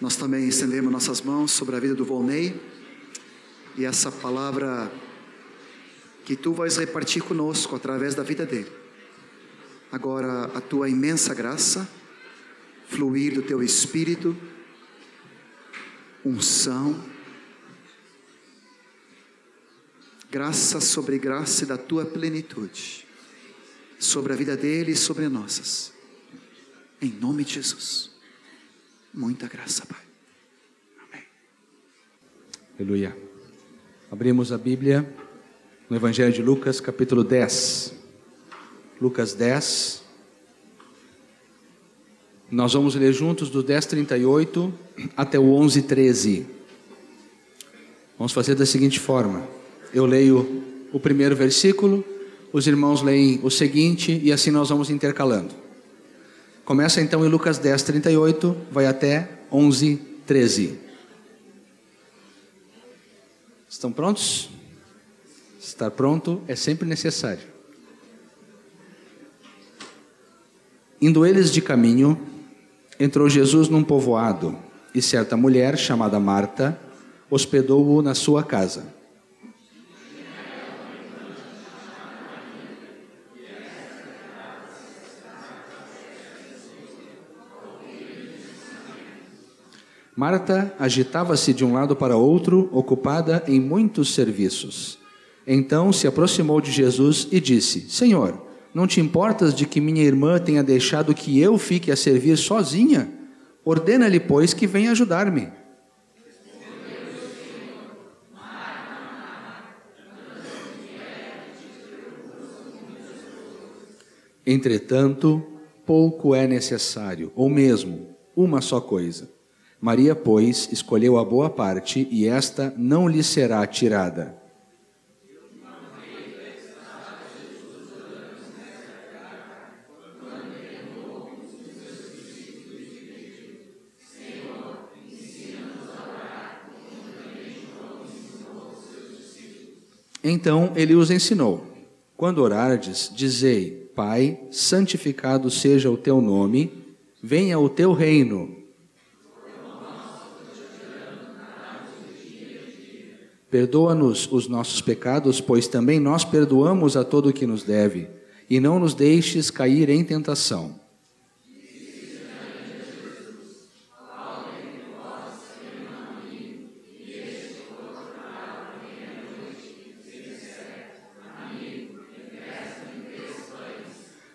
Nós também estendemos nossas mãos sobre a vida do Volney e essa palavra que tu vais repartir conosco através da vida dele. Agora, a tua imensa graça, fluir do teu espírito, unção, graça sobre graça da tua plenitude, sobre a vida dele e sobre as nossas. Em nome de Jesus. Muita graça, Pai. Amém. Aleluia. Abrimos a Bíblia no Evangelho de Lucas, capítulo 10. Lucas 10. Nós vamos ler juntos do 10:38 até o 11:13. Vamos fazer da seguinte forma: eu leio o primeiro versículo, os irmãos leem o seguinte e assim nós vamos intercalando. Começa então em Lucas 10:38, vai até 11:13. Estão prontos? Estar pronto é sempre necessário. Indo eles de caminho, entrou Jesus num povoado, e certa mulher, chamada Marta, hospedou-o na sua casa. Marta agitava-se de um lado para outro, ocupada em muitos serviços. Então se aproximou de Jesus e disse: Senhor, não te importas de que minha irmã tenha deixado que eu fique a servir sozinha? Ordena-lhe, pois, que venha ajudar-me. Entretanto, pouco é necessário, ou mesmo uma só coisa. Maria, pois, escolheu a boa parte, e esta não lhe será tirada. Então ele os ensinou: Quando orardes, dizei: Pai, santificado seja o teu nome, venha o teu reino. Perdoa-nos os nossos pecados, pois também nós perdoamos a todo o que nos deve, e não nos deixes cair em tentação.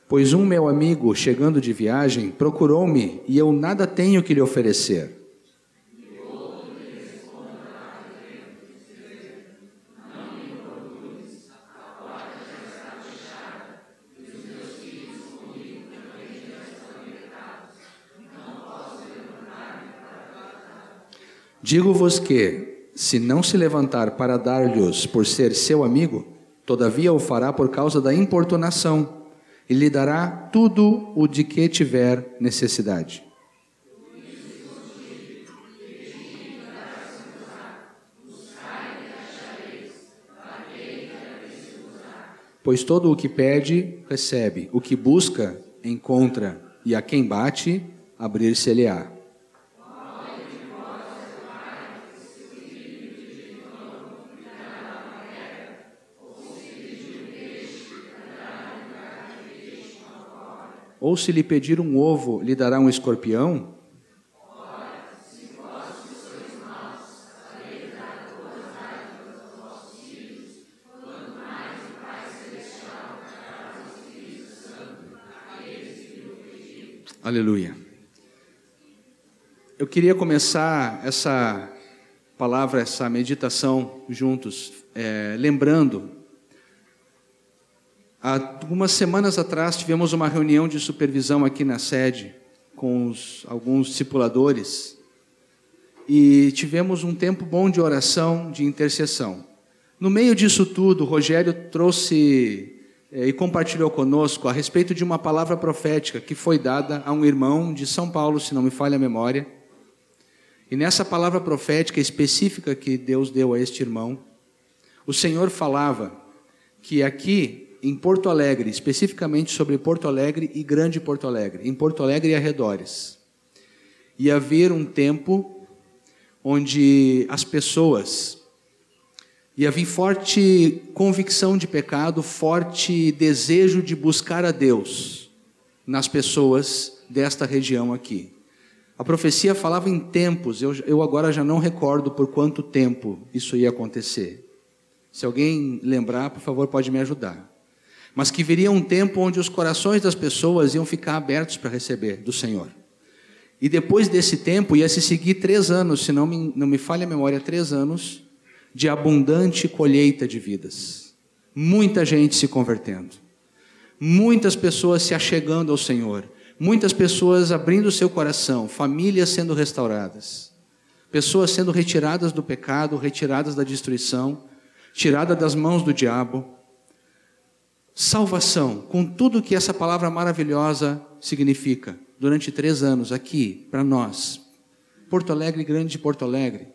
Pois um meu amigo, chegando de viagem, procurou-me e eu nada tenho que lhe oferecer. Digo-vos que, se não se levantar para dar-lhes por ser seu amigo, todavia o fará por causa da importunação e lhe dará tudo o de que tiver necessidade. Pois todo o que pede, recebe, o que busca, encontra, e a quem bate, abrir-se-lhe-á. Ou se lhe pedir um ovo, lhe dará um escorpião? Aleluia. Eu queria começar essa palavra, essa meditação juntos, é, lembrando Há algumas semanas atrás tivemos uma reunião de supervisão aqui na sede com os, alguns discipuladores e tivemos um tempo bom de oração, de intercessão. No meio disso tudo, Rogério trouxe é, e compartilhou conosco a respeito de uma palavra profética que foi dada a um irmão de São Paulo, se não me falha a memória. E nessa palavra profética específica que Deus deu a este irmão, o Senhor falava que aqui em Porto Alegre, especificamente sobre Porto Alegre e Grande Porto Alegre, em Porto Alegre e arredores. ia haver um tempo onde as pessoas ia vir forte convicção de pecado, forte desejo de buscar a Deus nas pessoas desta região aqui. A profecia falava em tempos, eu, eu agora já não recordo por quanto tempo isso ia acontecer. Se alguém lembrar, por favor, pode me ajudar. Mas que viria um tempo onde os corações das pessoas iam ficar abertos para receber do Senhor. E depois desse tempo ia se seguir três anos, se não me, não me falha a memória, três anos de abundante colheita de vidas. Muita gente se convertendo, muitas pessoas se achegando ao Senhor, Muitas pessoas abrindo o seu coração, famílias sendo restauradas, pessoas sendo retiradas do pecado, retiradas da destruição, tiradas das mãos do diabo. Salvação, com tudo que essa palavra maravilhosa significa, durante três anos aqui, para nós, Porto Alegre, grande de Porto Alegre.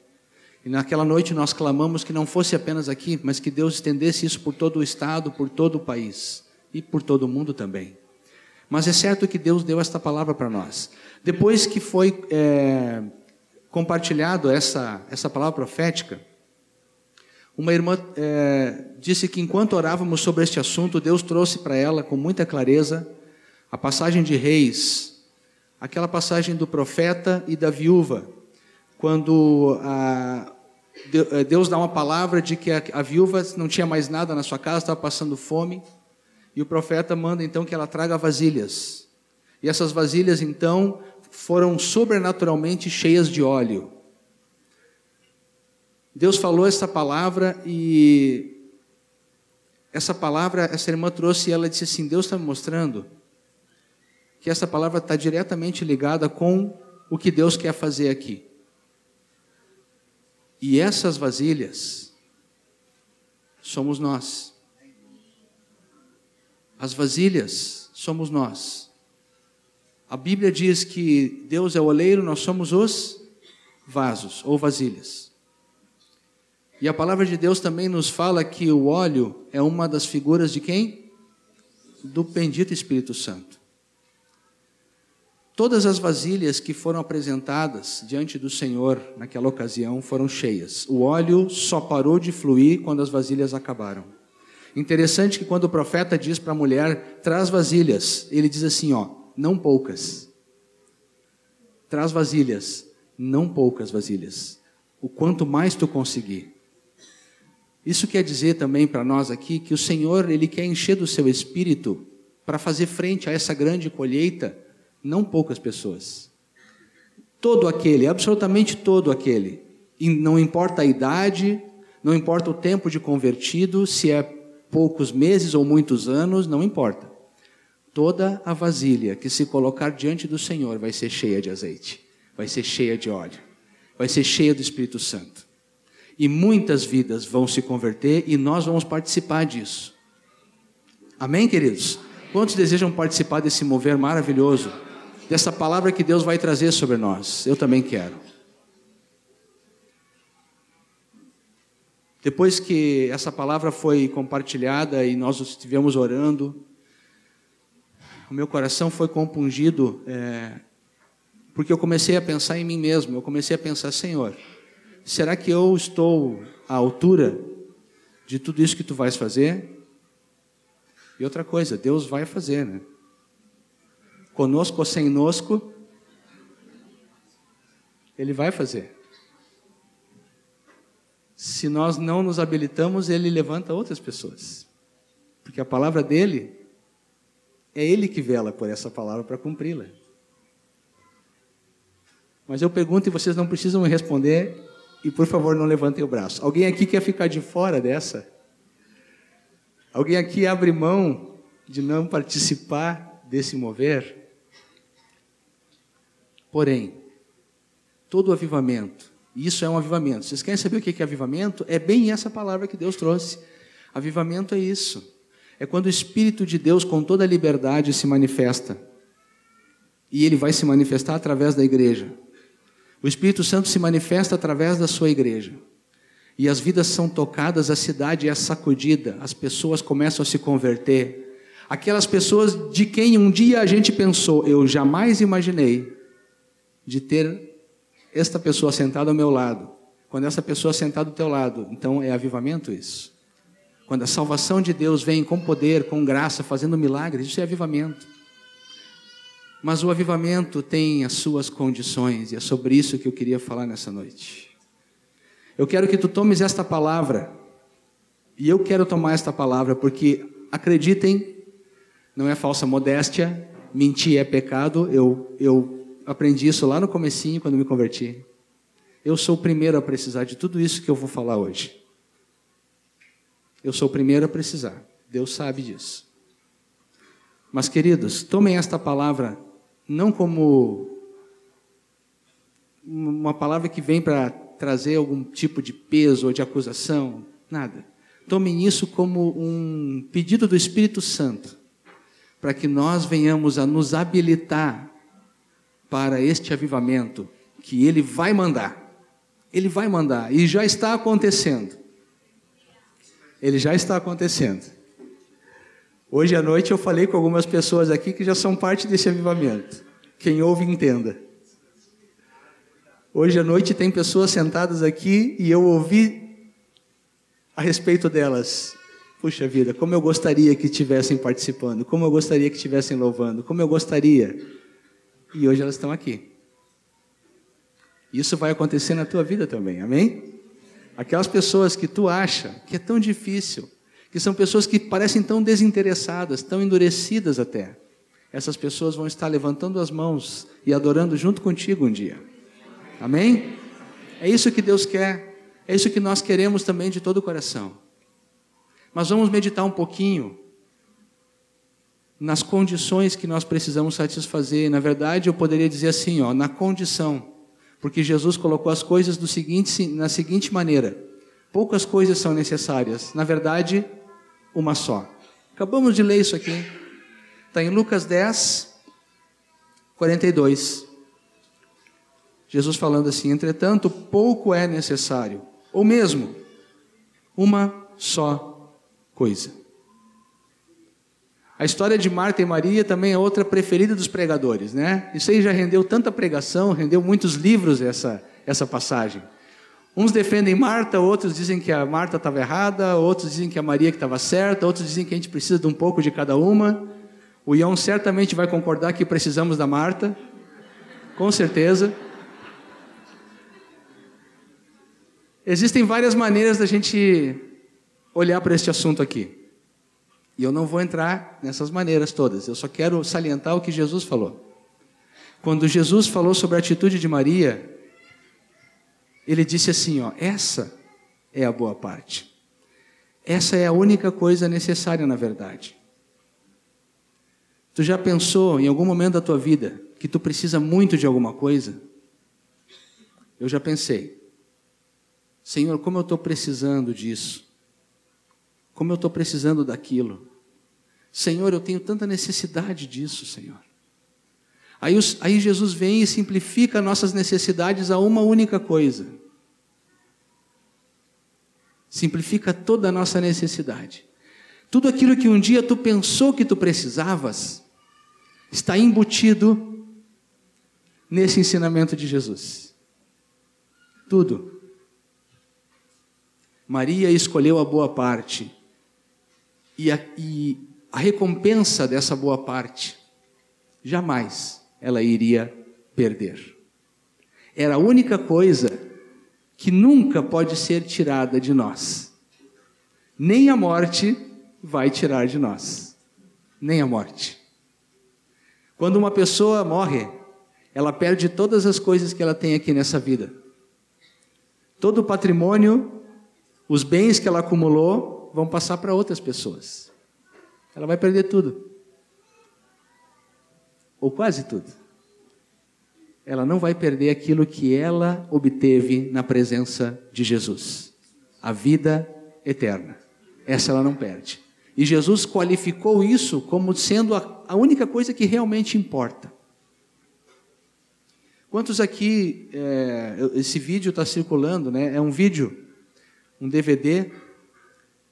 E naquela noite nós clamamos que não fosse apenas aqui, mas que Deus estendesse isso por todo o estado, por todo o país e por todo o mundo também. Mas é certo que Deus deu esta palavra para nós. Depois que foi é, compartilhado essa, essa palavra profética, uma irmã é, disse que enquanto orávamos sobre este assunto, Deus trouxe para ela com muita clareza a passagem de Reis, aquela passagem do profeta e da viúva, quando a, é, Deus dá uma palavra de que a, a viúva não tinha mais nada na sua casa, estava passando fome. E o profeta manda então que ela traga vasilhas. E essas vasilhas então foram sobrenaturalmente cheias de óleo. Deus falou essa palavra e essa palavra, essa irmã trouxe e ela disse assim: Deus está me mostrando que essa palavra está diretamente ligada com o que Deus quer fazer aqui. E essas vasilhas somos nós. As vasilhas somos nós. A Bíblia diz que Deus é o oleiro, nós somos os vasos ou vasilhas. E a palavra de Deus também nos fala que o óleo é uma das figuras de quem? Do bendito Espírito Santo. Todas as vasilhas que foram apresentadas diante do Senhor naquela ocasião foram cheias. O óleo só parou de fluir quando as vasilhas acabaram. Interessante que quando o profeta diz para a mulher, traz vasilhas, ele diz assim, ó, não poucas. Traz vasilhas, não poucas vasilhas. O quanto mais tu conseguir. Isso quer dizer também para nós aqui que o Senhor, ele quer encher do seu espírito para fazer frente a essa grande colheita, não poucas pessoas. Todo aquele, absolutamente todo aquele, não importa a idade, não importa o tempo de convertido, se é poucos meses ou muitos anos, não importa. Toda a vasilha que se colocar diante do Senhor vai ser cheia de azeite, vai ser cheia de óleo, vai ser cheia do Espírito Santo. E muitas vidas vão se converter e nós vamos participar disso. Amém, queridos? Quantos desejam participar desse mover maravilhoso, dessa palavra que Deus vai trazer sobre nós? Eu também quero. Depois que essa palavra foi compartilhada e nós estivemos orando, o meu coração foi compungido, é, porque eu comecei a pensar em mim mesmo. Eu comecei a pensar, Senhor, será que eu estou à altura de tudo isso que tu vais fazer? E outra coisa, Deus vai fazer, né? Conosco ou sem nosco, Ele vai fazer. Se nós não nos habilitamos, ele levanta outras pessoas. Porque a palavra dele é ele que vela por essa palavra para cumpri-la. Mas eu pergunto e vocês não precisam me responder, e por favor não levantem o braço. Alguém aqui quer ficar de fora dessa? Alguém aqui abre mão de não participar desse mover? Porém, todo avivamento isso é um avivamento. Vocês querem saber o que é avivamento? É bem essa palavra que Deus trouxe. Avivamento é isso. É quando o Espírito de Deus, com toda a liberdade, se manifesta. E ele vai se manifestar através da igreja. O Espírito Santo se manifesta através da sua igreja. E as vidas são tocadas, a cidade é sacudida, as pessoas começam a se converter. Aquelas pessoas de quem um dia a gente pensou, eu jamais imaginei de ter esta pessoa sentada ao meu lado. Quando essa pessoa sentada ao teu lado, então é avivamento isso. Quando a salvação de Deus vem com poder, com graça, fazendo milagres, isso é avivamento. Mas o avivamento tem as suas condições, e é sobre isso que eu queria falar nessa noite. Eu quero que tu tomes esta palavra, e eu quero tomar esta palavra, porque acreditem, não é falsa modéstia, mentir é pecado, eu, eu aprendi isso lá no comecinho, quando me converti. Eu sou o primeiro a precisar de tudo isso que eu vou falar hoje. Eu sou o primeiro a precisar. Deus sabe disso. Mas, queridos, tomem esta palavra não como uma palavra que vem para trazer algum tipo de peso ou de acusação, nada. Tomem isso como um pedido do Espírito Santo, para que nós venhamos a nos habilitar para este avivamento que Ele vai mandar. Ele vai mandar e já está acontecendo. Ele já está acontecendo. Hoje à noite eu falei com algumas pessoas aqui que já são parte desse avivamento. Quem ouve, entenda. Hoje à noite tem pessoas sentadas aqui e eu ouvi a respeito delas. Puxa vida, como eu gostaria que estivessem participando, como eu gostaria que estivessem louvando, como eu gostaria. E hoje elas estão aqui. Isso vai acontecer na tua vida também, amém? Aquelas pessoas que tu acha que é tão difícil, que são pessoas que parecem tão desinteressadas, tão endurecidas até. Essas pessoas vão estar levantando as mãos e adorando junto contigo um dia. Amém? É isso que Deus quer. É isso que nós queremos também de todo o coração. Mas vamos meditar um pouquinho nas condições que nós precisamos satisfazer. Na verdade, eu poderia dizer assim, ó, na condição porque Jesus colocou as coisas do seguinte, na seguinte maneira: poucas coisas são necessárias, na verdade, uma só. Acabamos de ler isso aqui. Está em Lucas 10, 42. Jesus falando assim: entretanto, pouco é necessário, ou mesmo uma só coisa. A história de Marta e Maria também é outra preferida dos pregadores, né? Isso aí já rendeu tanta pregação, rendeu muitos livros essa, essa passagem. Uns defendem Marta, outros dizem que a Marta estava errada, outros dizem que a Maria que estava certa, outros dizem que a gente precisa de um pouco de cada uma. O Ion certamente vai concordar que precisamos da Marta, com certeza. Existem várias maneiras da gente olhar para este assunto aqui. E eu não vou entrar nessas maneiras todas, eu só quero salientar o que Jesus falou. Quando Jesus falou sobre a atitude de Maria, ele disse assim: ó, essa é a boa parte. Essa é a única coisa necessária na verdade. Tu já pensou em algum momento da tua vida que tu precisa muito de alguma coisa? Eu já pensei. Senhor, como eu estou precisando disso? Como eu estou precisando daquilo? Senhor, eu tenho tanta necessidade disso, Senhor. Aí, os, aí Jesus vem e simplifica nossas necessidades a uma única coisa. Simplifica toda a nossa necessidade. Tudo aquilo que um dia tu pensou que tu precisavas, está embutido nesse ensinamento de Jesus. Tudo. Maria escolheu a boa parte. E, a, e a recompensa dessa boa parte, jamais ela iria perder. Era a única coisa que nunca pode ser tirada de nós. Nem a morte vai tirar de nós. Nem a morte. Quando uma pessoa morre, ela perde todas as coisas que ela tem aqui nessa vida. Todo o patrimônio, os bens que ela acumulou, vão passar para outras pessoas ela vai perder tudo. Ou quase tudo. Ela não vai perder aquilo que ela obteve na presença de Jesus a vida eterna. Essa ela não perde. E Jesus qualificou isso como sendo a, a única coisa que realmente importa. Quantos aqui, é, esse vídeo está circulando, né? É um vídeo, um DVD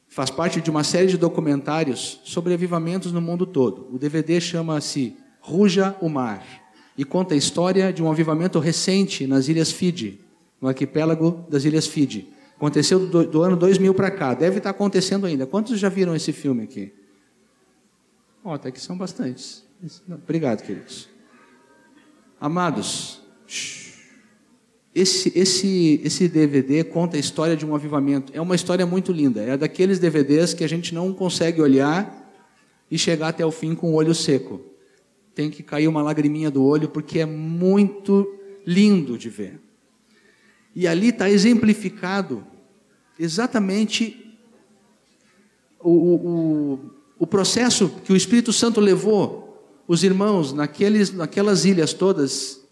faz parte de uma série de documentários sobre avivamentos no mundo todo. O DVD chama-se Ruja o Mar. E conta a história de um avivamento recente nas Ilhas Fiji, no arquipélago das Ilhas Fiji. Aconteceu do, do ano 2000 para cá, deve estar acontecendo ainda. Quantos já viram esse filme aqui? Ó, oh, até que são bastantes. Obrigado, queridos. Amados, esse, esse, esse DVD conta a história de um avivamento. É uma história muito linda. É daqueles DVDs que a gente não consegue olhar e chegar até o fim com o olho seco. Tem que cair uma lagriminha do olho, porque é muito lindo de ver. E ali está exemplificado exatamente o, o, o processo que o Espírito Santo levou os irmãos naqueles, naquelas ilhas todas.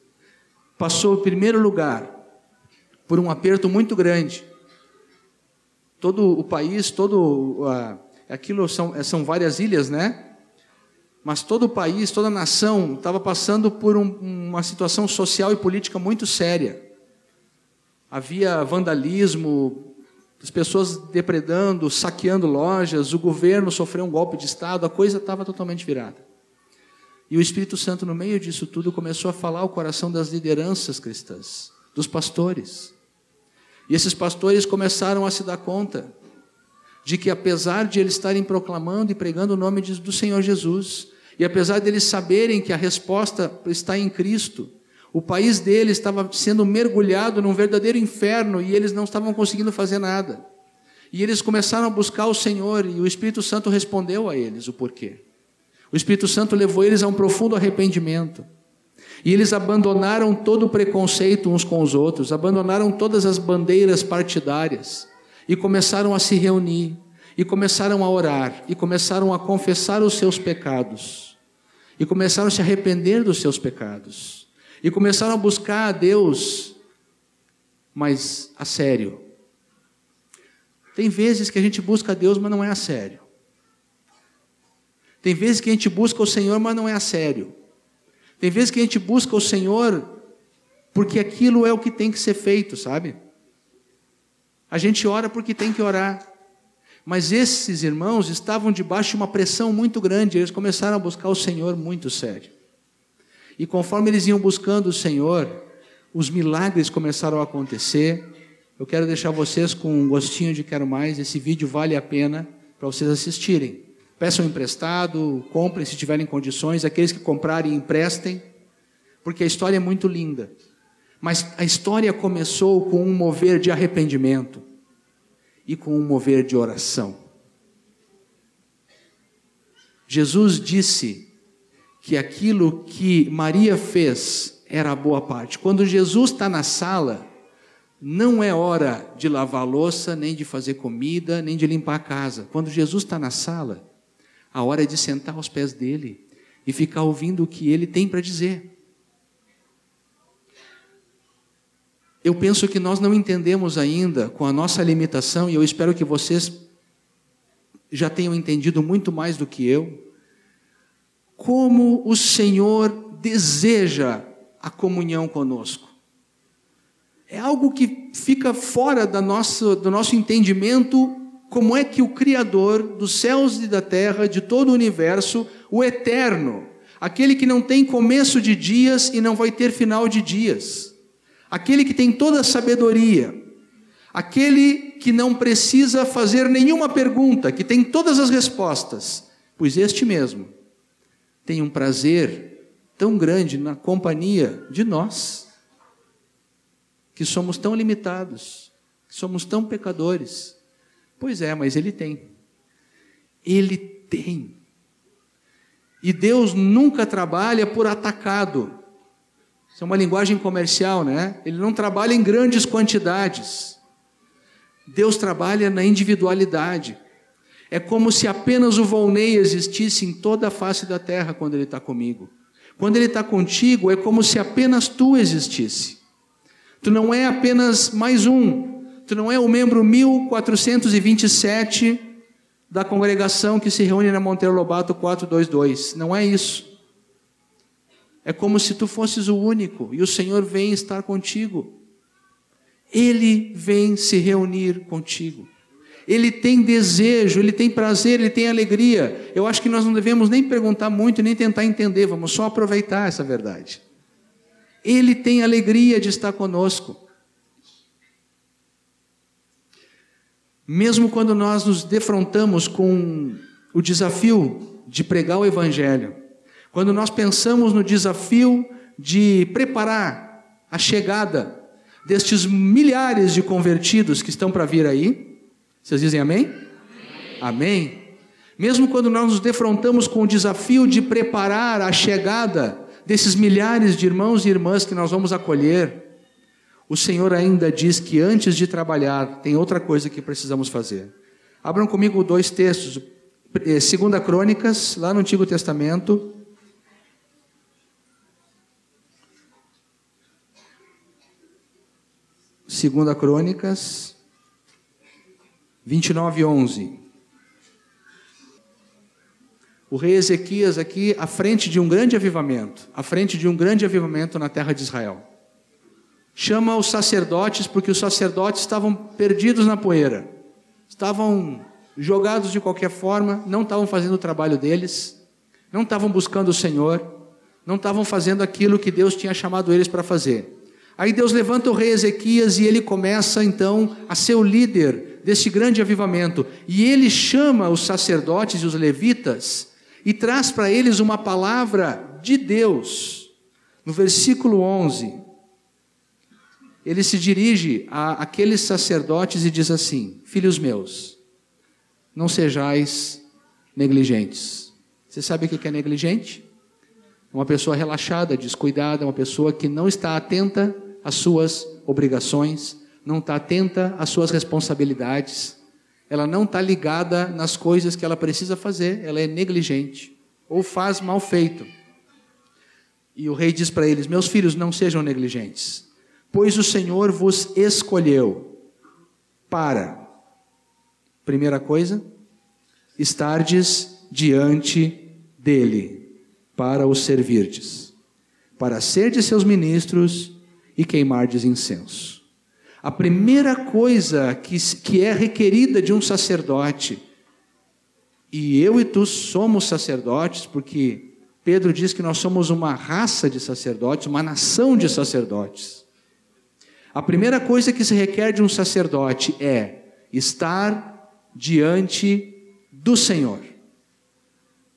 Passou, em primeiro lugar, por um aperto muito grande. Todo o país, todo. Uh, aquilo são, são várias ilhas, né? Mas todo o país, toda a nação estava passando por um, uma situação social e política muito séria. Havia vandalismo, as pessoas depredando, saqueando lojas, o governo sofreu um golpe de Estado, a coisa estava totalmente virada. E o Espírito Santo, no meio disso tudo, começou a falar ao coração das lideranças cristãs, dos pastores. E esses pastores começaram a se dar conta de que, apesar de eles estarem proclamando e pregando o nome do Senhor Jesus, e apesar de eles saberem que a resposta está em Cristo, o país deles estava sendo mergulhado num verdadeiro inferno e eles não estavam conseguindo fazer nada. E eles começaram a buscar o Senhor e o Espírito Santo respondeu a eles o porquê. O Espírito Santo levou eles a um profundo arrependimento. E eles abandonaram todo o preconceito uns com os outros, abandonaram todas as bandeiras partidárias e começaram a se reunir, e começaram a orar, e começaram a confessar os seus pecados, e começaram a se arrepender dos seus pecados, e começaram a buscar a Deus, mas a sério. Tem vezes que a gente busca a Deus, mas não é a sério. Tem vezes que a gente busca o Senhor, mas não é a sério. Tem vezes que a gente busca o Senhor porque aquilo é o que tem que ser feito, sabe? A gente ora porque tem que orar. Mas esses irmãos estavam debaixo de uma pressão muito grande, eles começaram a buscar o Senhor muito sério. E conforme eles iam buscando o Senhor, os milagres começaram a acontecer. Eu quero deixar vocês com um gostinho de quero mais, esse vídeo vale a pena para vocês assistirem. Peçam emprestado, comprem se tiverem condições, aqueles que comprarem, emprestem, porque a história é muito linda. Mas a história começou com um mover de arrependimento e com um mover de oração. Jesus disse que aquilo que Maria fez era a boa parte. Quando Jesus está na sala, não é hora de lavar louça, nem de fazer comida, nem de limpar a casa. Quando Jesus está na sala, a hora é de sentar aos pés dele e ficar ouvindo o que ele tem para dizer. Eu penso que nós não entendemos ainda, com a nossa limitação, e eu espero que vocês já tenham entendido muito mais do que eu, como o Senhor deseja a comunhão conosco. É algo que fica fora da nossa, do nosso entendimento como é que o Criador dos céus e da terra, de todo o universo, o eterno, aquele que não tem começo de dias e não vai ter final de dias, aquele que tem toda a sabedoria, aquele que não precisa fazer nenhuma pergunta, que tem todas as respostas, pois este mesmo tem um prazer tão grande na companhia de nós, que somos tão limitados, que somos tão pecadores Pois é, mas ele tem. Ele tem. E Deus nunca trabalha por atacado. Isso é uma linguagem comercial, né? Ele não trabalha em grandes quantidades. Deus trabalha na individualidade. É como se apenas o Volney existisse em toda a face da terra quando ele está comigo. Quando ele está contigo, é como se apenas tu existisse. Tu não é apenas mais um, tu não é o membro 1427 da congregação que se reúne na Monteiro Lobato 422. Não é isso. É como se tu fosses o único e o Senhor vem estar contigo. Ele vem se reunir contigo. Ele tem desejo, ele tem prazer, ele tem alegria. Eu acho que nós não devemos nem perguntar muito, nem tentar entender, vamos só aproveitar essa verdade. Ele tem alegria de estar conosco. Mesmo quando nós nos defrontamos com o desafio de pregar o Evangelho, quando nós pensamos no desafio de preparar a chegada destes milhares de convertidos que estão para vir aí, vocês dizem amém? Amém? amém? Mesmo quando nós nos defrontamos com o desafio de preparar a chegada desses milhares de irmãos e irmãs que nós vamos acolher, o Senhor ainda diz que antes de trabalhar, tem outra coisa que precisamos fazer. Abram comigo dois textos. Eh, segunda Crônicas, lá no Antigo Testamento. Segunda Crônicas, 29, 11. O rei Ezequias aqui à frente de um grande avivamento, à frente de um grande avivamento na terra de Israel chama os sacerdotes, porque os sacerdotes estavam perdidos na poeira, estavam jogados de qualquer forma, não estavam fazendo o trabalho deles, não estavam buscando o Senhor, não estavam fazendo aquilo que Deus tinha chamado eles para fazer. Aí Deus levanta o rei Ezequias e ele começa então a ser o líder deste grande avivamento. E ele chama os sacerdotes e os levitas e traz para eles uma palavra de Deus. No versículo 11, ele se dirige a aqueles sacerdotes e diz assim: Filhos meus, não sejais negligentes. Você sabe o que é negligente? Uma pessoa relaxada, descuidada, uma pessoa que não está atenta às suas obrigações, não está atenta às suas responsabilidades, ela não está ligada nas coisas que ela precisa fazer, ela é negligente ou faz mal feito. E o rei diz para eles: Meus filhos, não sejam negligentes pois o Senhor vos escolheu para, primeira coisa, estardes diante dele, para o servirdes, para serdes seus ministros e queimardes incenso. A primeira coisa que, que é requerida de um sacerdote, e eu e tu somos sacerdotes, porque Pedro diz que nós somos uma raça de sacerdotes, uma nação de sacerdotes. A primeira coisa que se requer de um sacerdote é estar diante do Senhor,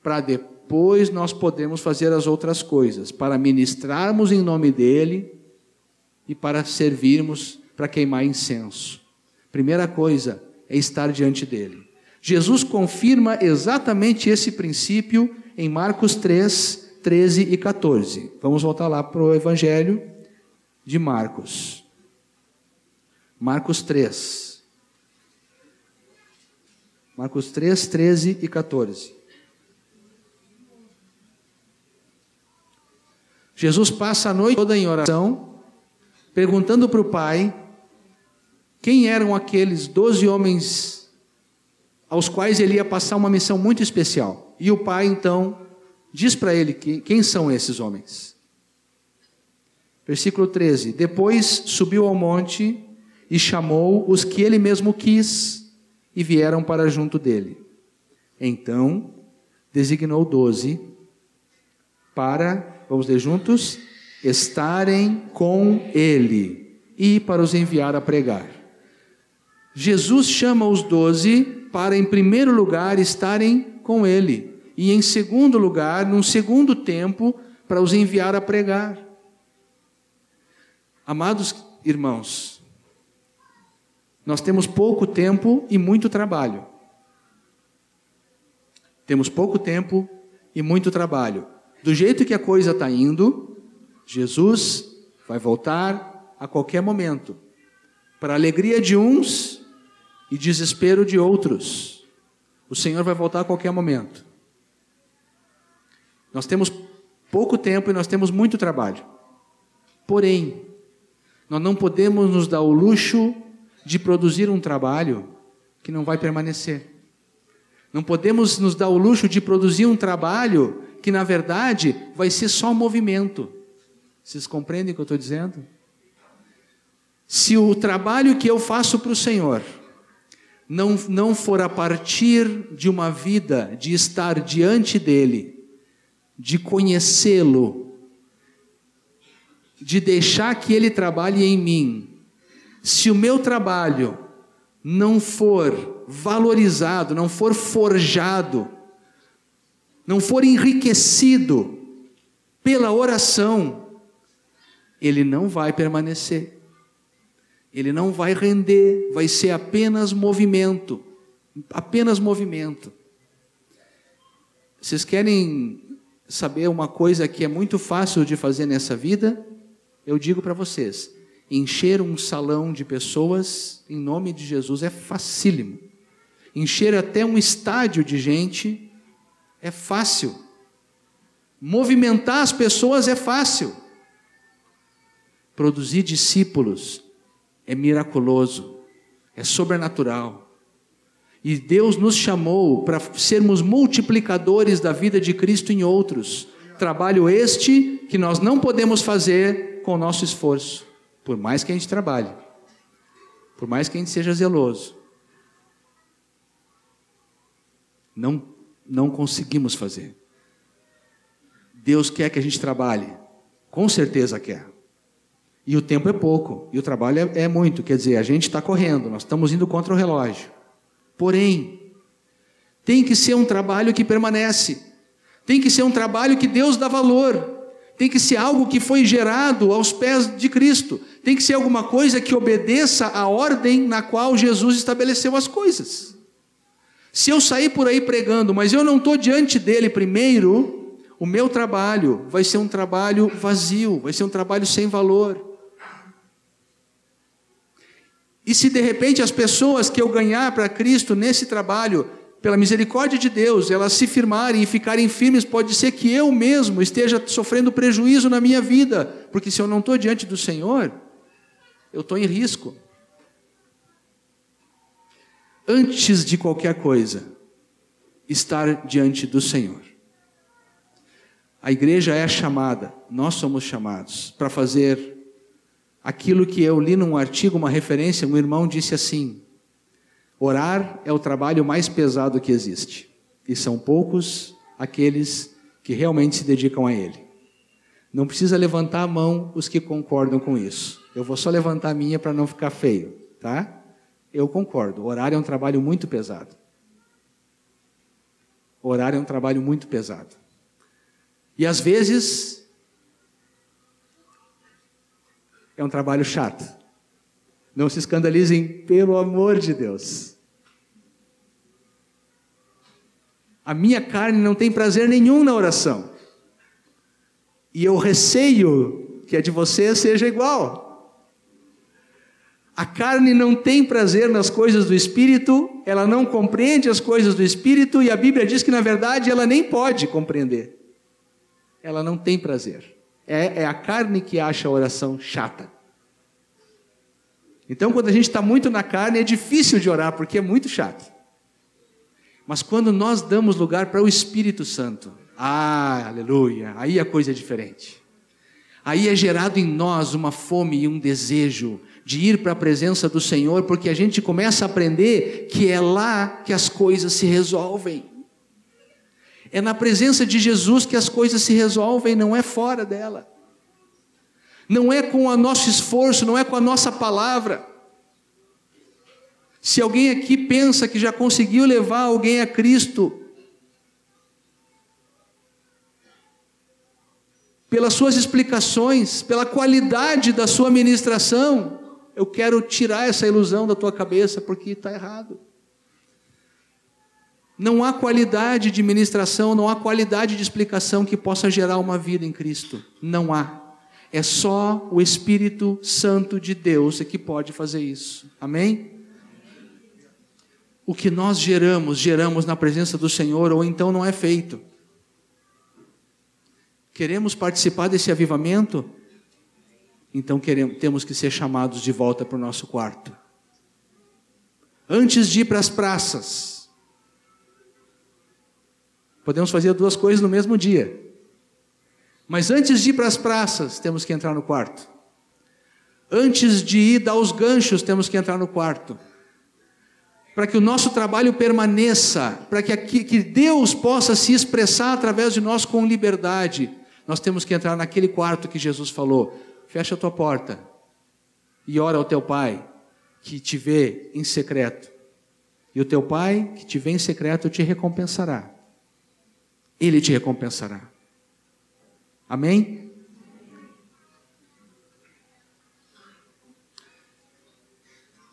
para depois nós podemos fazer as outras coisas, para ministrarmos em nome dele e para servirmos, para queimar incenso. Primeira coisa é estar diante dele. Jesus confirma exatamente esse princípio em Marcos 3, 13 e 14. Vamos voltar lá para o Evangelho de Marcos. Marcos 3. Marcos 3, 13 e 14. Jesus passa a noite toda em oração, perguntando para o Pai quem eram aqueles doze homens aos quais ele ia passar uma missão muito especial. E o Pai então diz para ele que, quem são esses homens. Versículo 13: Depois subiu ao monte e chamou os que ele mesmo quis e vieram para junto dele. Então designou doze para, vamos ler juntos, estarem com ele e para os enviar a pregar. Jesus chama os doze para, em primeiro lugar, estarem com ele, e em segundo lugar, num segundo tempo, para os enviar a pregar. Amados irmãos, nós temos pouco tempo e muito trabalho. Temos pouco tempo e muito trabalho. Do jeito que a coisa está indo, Jesus vai voltar a qualquer momento para alegria de uns e desespero de outros. O Senhor vai voltar a qualquer momento. Nós temos pouco tempo e nós temos muito trabalho. Porém, nós não podemos nos dar o luxo de produzir um trabalho que não vai permanecer. Não podemos nos dar o luxo de produzir um trabalho que, na verdade, vai ser só movimento. Vocês compreendem o que eu estou dizendo? Se o trabalho que eu faço para o Senhor não, não for a partir de uma vida de estar diante dEle, de conhecê-lo, de deixar que Ele trabalhe em mim, se o meu trabalho não for valorizado, não for forjado, não for enriquecido pela oração, ele não vai permanecer. Ele não vai render, vai ser apenas movimento, apenas movimento. Vocês querem saber uma coisa que é muito fácil de fazer nessa vida? Eu digo para vocês: encher um salão de pessoas em nome de Jesus é facílimo. Encher até um estádio de gente é fácil. Movimentar as pessoas é fácil. Produzir discípulos é miraculoso, é sobrenatural. E Deus nos chamou para sermos multiplicadores da vida de Cristo em outros. Trabalho este que nós não podemos fazer com o nosso esforço, por mais que a gente trabalhe, por mais que a gente seja zeloso. Não, não conseguimos fazer. Deus quer que a gente trabalhe, com certeza quer. E o tempo é pouco, e o trabalho é, é muito, quer dizer, a gente está correndo, nós estamos indo contra o relógio. Porém, tem que ser um trabalho que permanece, tem que ser um trabalho que Deus dá valor, tem que ser algo que foi gerado aos pés de Cristo, tem que ser alguma coisa que obedeça à ordem na qual Jesus estabeleceu as coisas. Se eu sair por aí pregando, mas eu não estou diante dele primeiro, o meu trabalho vai ser um trabalho vazio, vai ser um trabalho sem valor. E se de repente as pessoas que eu ganhar para Cristo nesse trabalho, pela misericórdia de Deus, elas se firmarem e ficarem firmes, pode ser que eu mesmo esteja sofrendo prejuízo na minha vida, porque se eu não estou diante do Senhor, eu estou em risco. Antes de qualquer coisa, estar diante do Senhor. A igreja é chamada, nós somos chamados para fazer aquilo que eu li num artigo, uma referência, um irmão disse assim: orar é o trabalho mais pesado que existe, e são poucos aqueles que realmente se dedicam a ele. Não precisa levantar a mão os que concordam com isso. Eu vou só levantar a minha para não ficar feio, tá? Eu concordo. Orar é um trabalho muito pesado. Orar é um trabalho muito pesado. E às vezes é um trabalho chato. Não se escandalizem, pelo amor de Deus. A minha carne não tem prazer nenhum na oração. E eu receio que a de vocês seja igual. A carne não tem prazer nas coisas do espírito, ela não compreende as coisas do espírito, e a Bíblia diz que, na verdade, ela nem pode compreender. Ela não tem prazer. É, é a carne que acha a oração chata. Então, quando a gente está muito na carne, é difícil de orar, porque é muito chato. Mas quando nós damos lugar para o Espírito Santo, ah, aleluia, aí a coisa é diferente. Aí é gerado em nós uma fome e um desejo de ir para a presença do Senhor, porque a gente começa a aprender que é lá que as coisas se resolvem. É na presença de Jesus que as coisas se resolvem, não é fora dela. Não é com o nosso esforço, não é com a nossa palavra. Se alguém aqui pensa que já conseguiu levar alguém a Cristo, pelas suas explicações, pela qualidade da sua ministração, eu quero tirar essa ilusão da tua cabeça, porque está errado. Não há qualidade de ministração, não há qualidade de explicação que possa gerar uma vida em Cristo. Não há. É só o Espírito Santo de Deus que pode fazer isso. Amém? O que nós geramos, geramos na presença do Senhor, ou então não é feito. Queremos participar desse avivamento? Então queremos, temos que ser chamados de volta para o nosso quarto. Antes de ir para as praças, Podemos fazer duas coisas no mesmo dia. Mas antes de ir para as praças, temos que entrar no quarto. Antes de ir dar os ganchos, temos que entrar no quarto. Para que o nosso trabalho permaneça, para que, que Deus possa se expressar através de nós com liberdade, nós temos que entrar naquele quarto que Jesus falou: fecha a tua porta e ora ao teu pai que te vê em secreto. E o teu pai que te vê em secreto te recompensará. Ele te recompensará. Amém?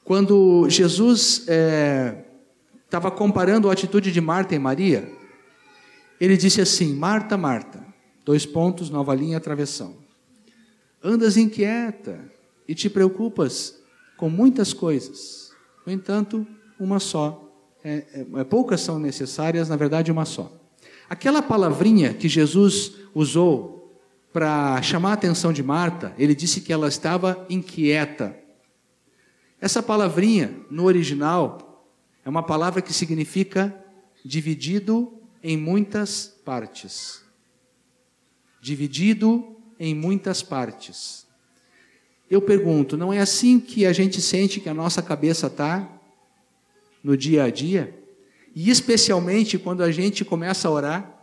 Quando Jesus estava é, comparando a atitude de Marta e Maria, ele disse assim: Marta, Marta, dois pontos, nova linha, travessão. Andas inquieta e te preocupas com muitas coisas. No entanto, uma só. É, é, é, poucas são necessárias, na verdade, uma só. Aquela palavrinha que Jesus usou para chamar a atenção de Marta, ele disse que ela estava inquieta. Essa palavrinha, no original, é uma palavra que significa dividido em muitas partes. Dividido em muitas partes. Eu pergunto, não é assim que a gente sente que a nossa cabeça está no dia a dia? E especialmente quando a gente começa a orar?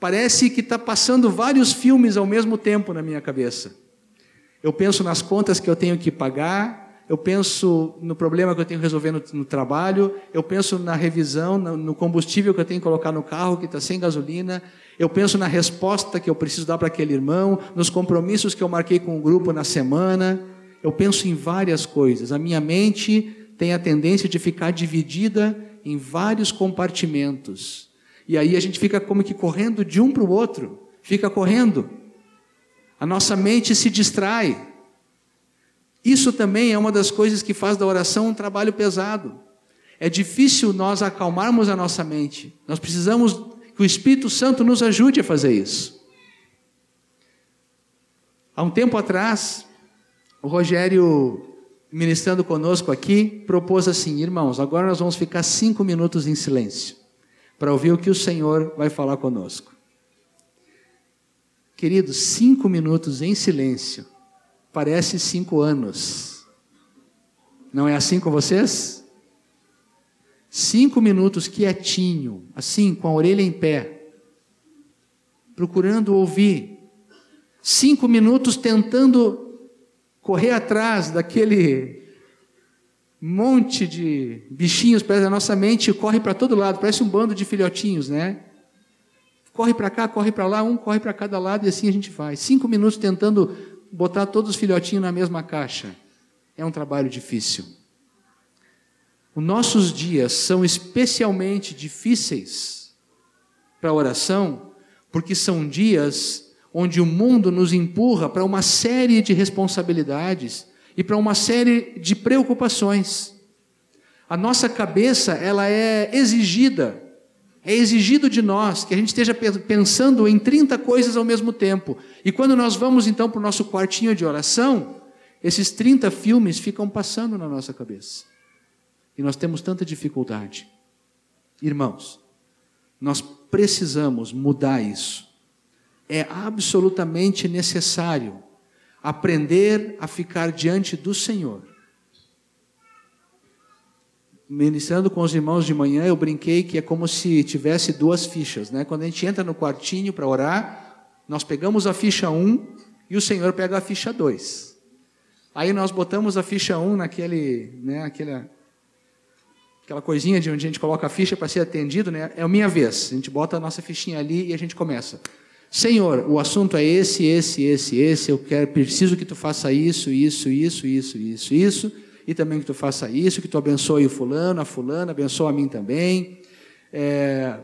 Parece que está passando vários filmes ao mesmo tempo na minha cabeça. Eu penso nas contas que eu tenho que pagar, eu penso no problema que eu tenho que resolver no, no trabalho, eu penso na revisão, no, no, combustível que eu tenho que colocar no carro que está sem gasolina, eu penso na resposta que eu preciso dar para aquele irmão, nos compromissos que eu marquei com o grupo na semana. Eu penso em várias coisas. A minha mente tem a tendência de ficar dividida em vários compartimentos. E aí a gente fica como que correndo de um para o outro, fica correndo. A nossa mente se distrai. Isso também é uma das coisas que faz da oração um trabalho pesado. É difícil nós acalmarmos a nossa mente. Nós precisamos que o Espírito Santo nos ajude a fazer isso. Há um tempo atrás, o Rogério, ministrando conosco aqui, propôs assim: irmãos, agora nós vamos ficar cinco minutos em silêncio para ouvir o que o Senhor vai falar conosco. Queridos, cinco minutos em silêncio parece cinco anos. Não é assim com vocês? Cinco minutos quietinho, assim, com a orelha em pé, procurando ouvir. Cinco minutos tentando correr atrás daquele monte de bichinhos, parece a nossa mente corre para todo lado, parece um bando de filhotinhos, né? Corre para cá, corre para lá, um corre para cada lado e assim a gente vai. Cinco minutos tentando botar todos os filhotinhos na mesma caixa é um trabalho difícil. Os nossos dias são especialmente difíceis para a oração, porque são dias onde o mundo nos empurra para uma série de responsabilidades e para uma série de preocupações. A nossa cabeça, ela é exigida é exigido de nós que a gente esteja pensando em 30 coisas ao mesmo tempo. E quando nós vamos então para o nosso quartinho de oração, esses 30 filmes ficam passando na nossa cabeça. E nós temos tanta dificuldade. Irmãos, nós precisamos mudar isso. É absolutamente necessário aprender a ficar diante do Senhor ministrando com os irmãos de manhã, eu brinquei que é como se tivesse duas fichas, né? Quando a gente entra no quartinho para orar, nós pegamos a ficha 1 e o Senhor pega a ficha 2. Aí nós botamos a ficha 1 naquele, né, aquela aquela coisinha de onde a gente coloca a ficha para ser atendido, né? É a minha vez. A gente bota a nossa fichinha ali e a gente começa. Senhor, o assunto é esse, esse, esse, esse. Eu quero, preciso que tu faça isso, isso, isso, isso, isso, isso e também que tu faça isso, que tu abençoe o fulano, a fulana, abençoa a mim também. É,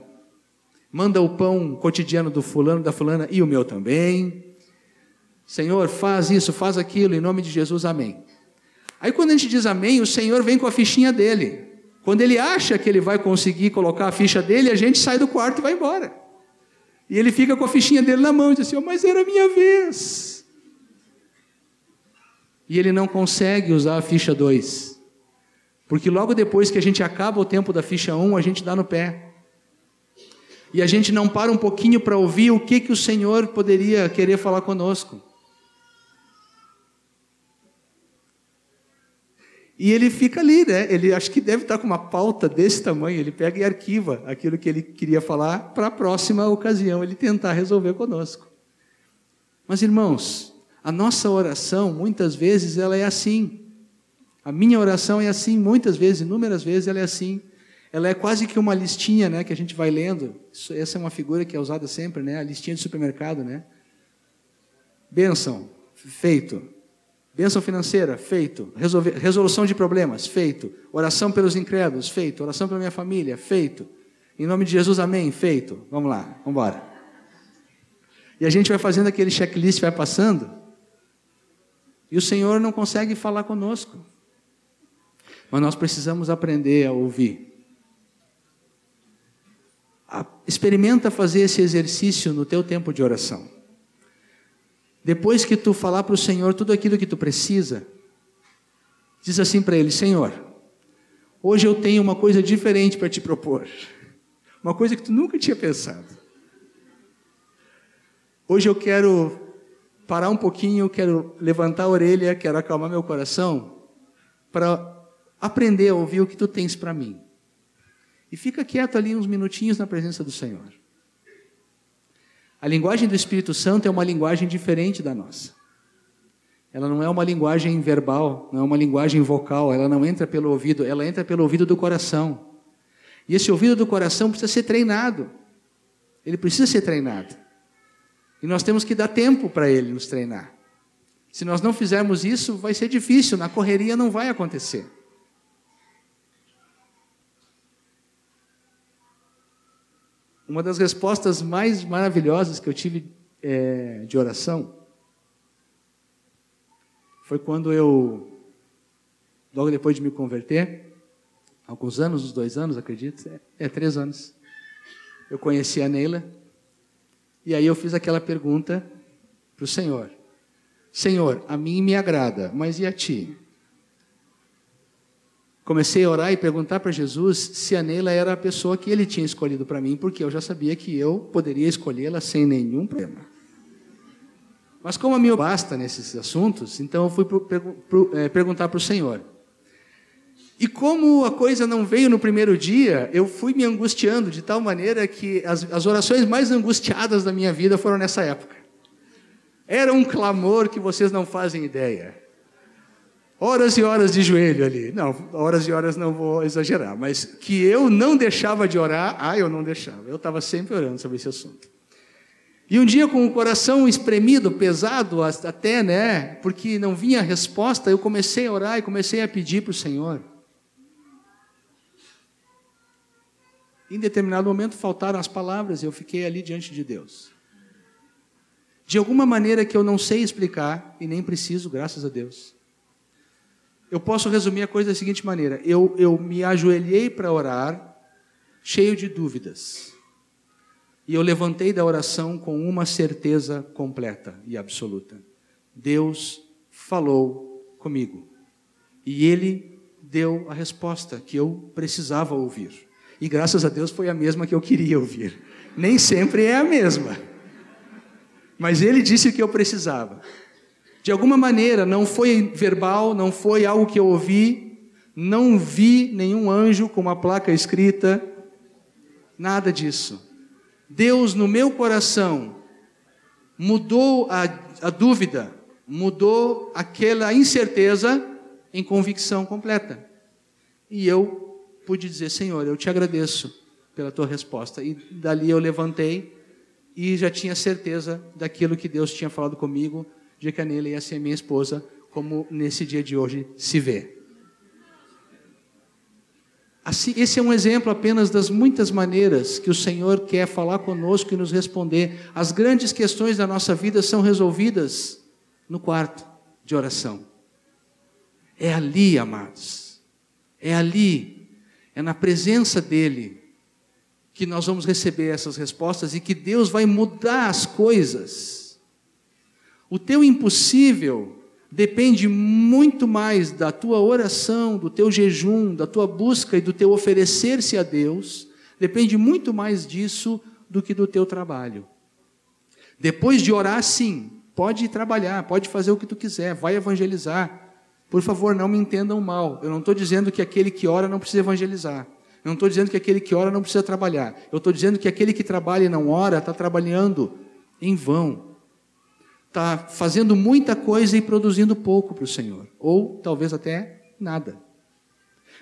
manda o pão cotidiano do fulano, da fulana e o meu também. Senhor, faz isso, faz aquilo, em nome de Jesus, amém. Aí quando a gente diz amém, o Senhor vem com a fichinha dele. Quando ele acha que ele vai conseguir colocar a ficha dele, a gente sai do quarto e vai embora. E ele fica com a fichinha dele na mão e diz assim: oh, Mas era minha vez e ele não consegue usar a ficha 2. Porque logo depois que a gente acaba o tempo da ficha 1, um, a gente dá no pé. E a gente não para um pouquinho para ouvir o que, que o Senhor poderia querer falar conosco. E ele fica ali, né? Ele acho que deve estar com uma pauta desse tamanho. Ele pega e arquiva aquilo que ele queria falar para a próxima ocasião ele tentar resolver conosco. Mas irmãos, A nossa oração, muitas vezes, ela é assim. A minha oração é assim, muitas vezes, inúmeras vezes, ela é assim. Ela é quase que uma listinha, né, que a gente vai lendo. Isso, essa é uma figura que é usada sempre, né, a listinha de supermercado, né? Bênção, feito. Bênção financeira, feito. Resolução de problemas, feito. Oração pelos incrédulos, feito. Oração pela minha família, feito. Em nome de Jesus, amém, feito. Vamos lá, vamos embora. E a gente vai fazendo aquele checklist, vai passando. E o Senhor não consegue falar conosco. Mas nós precisamos aprender a ouvir. Experimenta fazer esse exercício no teu tempo de oração. Depois que tu falar para o Senhor tudo aquilo que tu precisa, diz assim para Ele: Senhor, hoje eu tenho uma coisa diferente para te propor, uma coisa que tu nunca tinha pensado. Hoje eu quero parar um pouquinho, quero levantar a orelha, quero acalmar meu coração para aprender a ouvir o que tu tens para mim. E fica quieto ali uns minutinhos na presença do Senhor. A linguagem do Espírito Santo é uma linguagem diferente da nossa. Ela não é uma linguagem verbal, não é uma linguagem vocal, ela não entra pelo ouvido, ela entra pelo ouvido do coração. E esse ouvido do coração precisa ser treinado. Ele precisa ser treinado. E nós temos que dar tempo para ele nos treinar. Se nós não fizermos isso, vai ser difícil, na correria não vai acontecer. Uma das respostas mais maravilhosas que eu tive é, de oração foi quando eu, logo depois de me converter, alguns anos, uns dois anos, acredito, é, é três anos, eu conheci a Neila e aí eu fiz aquela pergunta para o Senhor: Senhor, a mim me agrada, mas e a ti? Comecei a orar e perguntar para Jesus se a Neila era a pessoa que ele tinha escolhido para mim, porque eu já sabia que eu poderia escolhê-la sem nenhum problema. Mas como a minha basta nesses assuntos, então eu fui pro, pro, é, perguntar para o Senhor. E como a coisa não veio no primeiro dia, eu fui me angustiando de tal maneira que as, as orações mais angustiadas da minha vida foram nessa época. Era um clamor que vocês não fazem ideia. Horas e horas de joelho ali. Não, horas e horas não vou exagerar, mas que eu não deixava de orar, ah, eu não deixava. Eu estava sempre orando sobre esse assunto. E um dia, com o coração espremido, pesado até, né? Porque não vinha resposta, eu comecei a orar e comecei a pedir para o Senhor. Em determinado momento faltaram as palavras e eu fiquei ali diante de Deus. De alguma maneira que eu não sei explicar e nem preciso, graças a Deus. Eu posso resumir a coisa da seguinte maneira: eu, eu me ajoelhei para orar, cheio de dúvidas. E eu levantei da oração com uma certeza completa e absoluta: Deus falou comigo. E Ele deu a resposta que eu precisava ouvir. E graças a Deus foi a mesma que eu queria ouvir. Nem sempre é a mesma. Mas ele disse o que eu precisava. De alguma maneira, não foi verbal, não foi algo que eu ouvi, não vi nenhum anjo com uma placa escrita, nada disso. Deus, no meu coração, mudou a, a dúvida, mudou aquela incerteza em convicção completa. E eu pude dizer: Senhor, eu te agradeço pela tua resposta. E dali eu levantei e já tinha certeza daquilo que Deus tinha falado comigo, de que a Nela ia ser minha esposa, como nesse dia de hoje se vê. Assim, esse é um exemplo apenas das muitas maneiras que o Senhor quer falar conosco e nos responder. As grandes questões da nossa vida são resolvidas no quarto de oração. É ali, amados. É ali é na presença dEle que nós vamos receber essas respostas e que Deus vai mudar as coisas. O teu impossível depende muito mais da tua oração, do teu jejum, da tua busca e do teu oferecer-se a Deus, depende muito mais disso do que do teu trabalho. Depois de orar, sim, pode trabalhar, pode fazer o que tu quiser, vai evangelizar, por favor, não me entendam mal. Eu não estou dizendo que aquele que ora não precisa evangelizar. Eu não estou dizendo que aquele que ora não precisa trabalhar. Eu estou dizendo que aquele que trabalha e não ora está trabalhando em vão. Está fazendo muita coisa e produzindo pouco para o Senhor, ou talvez até nada.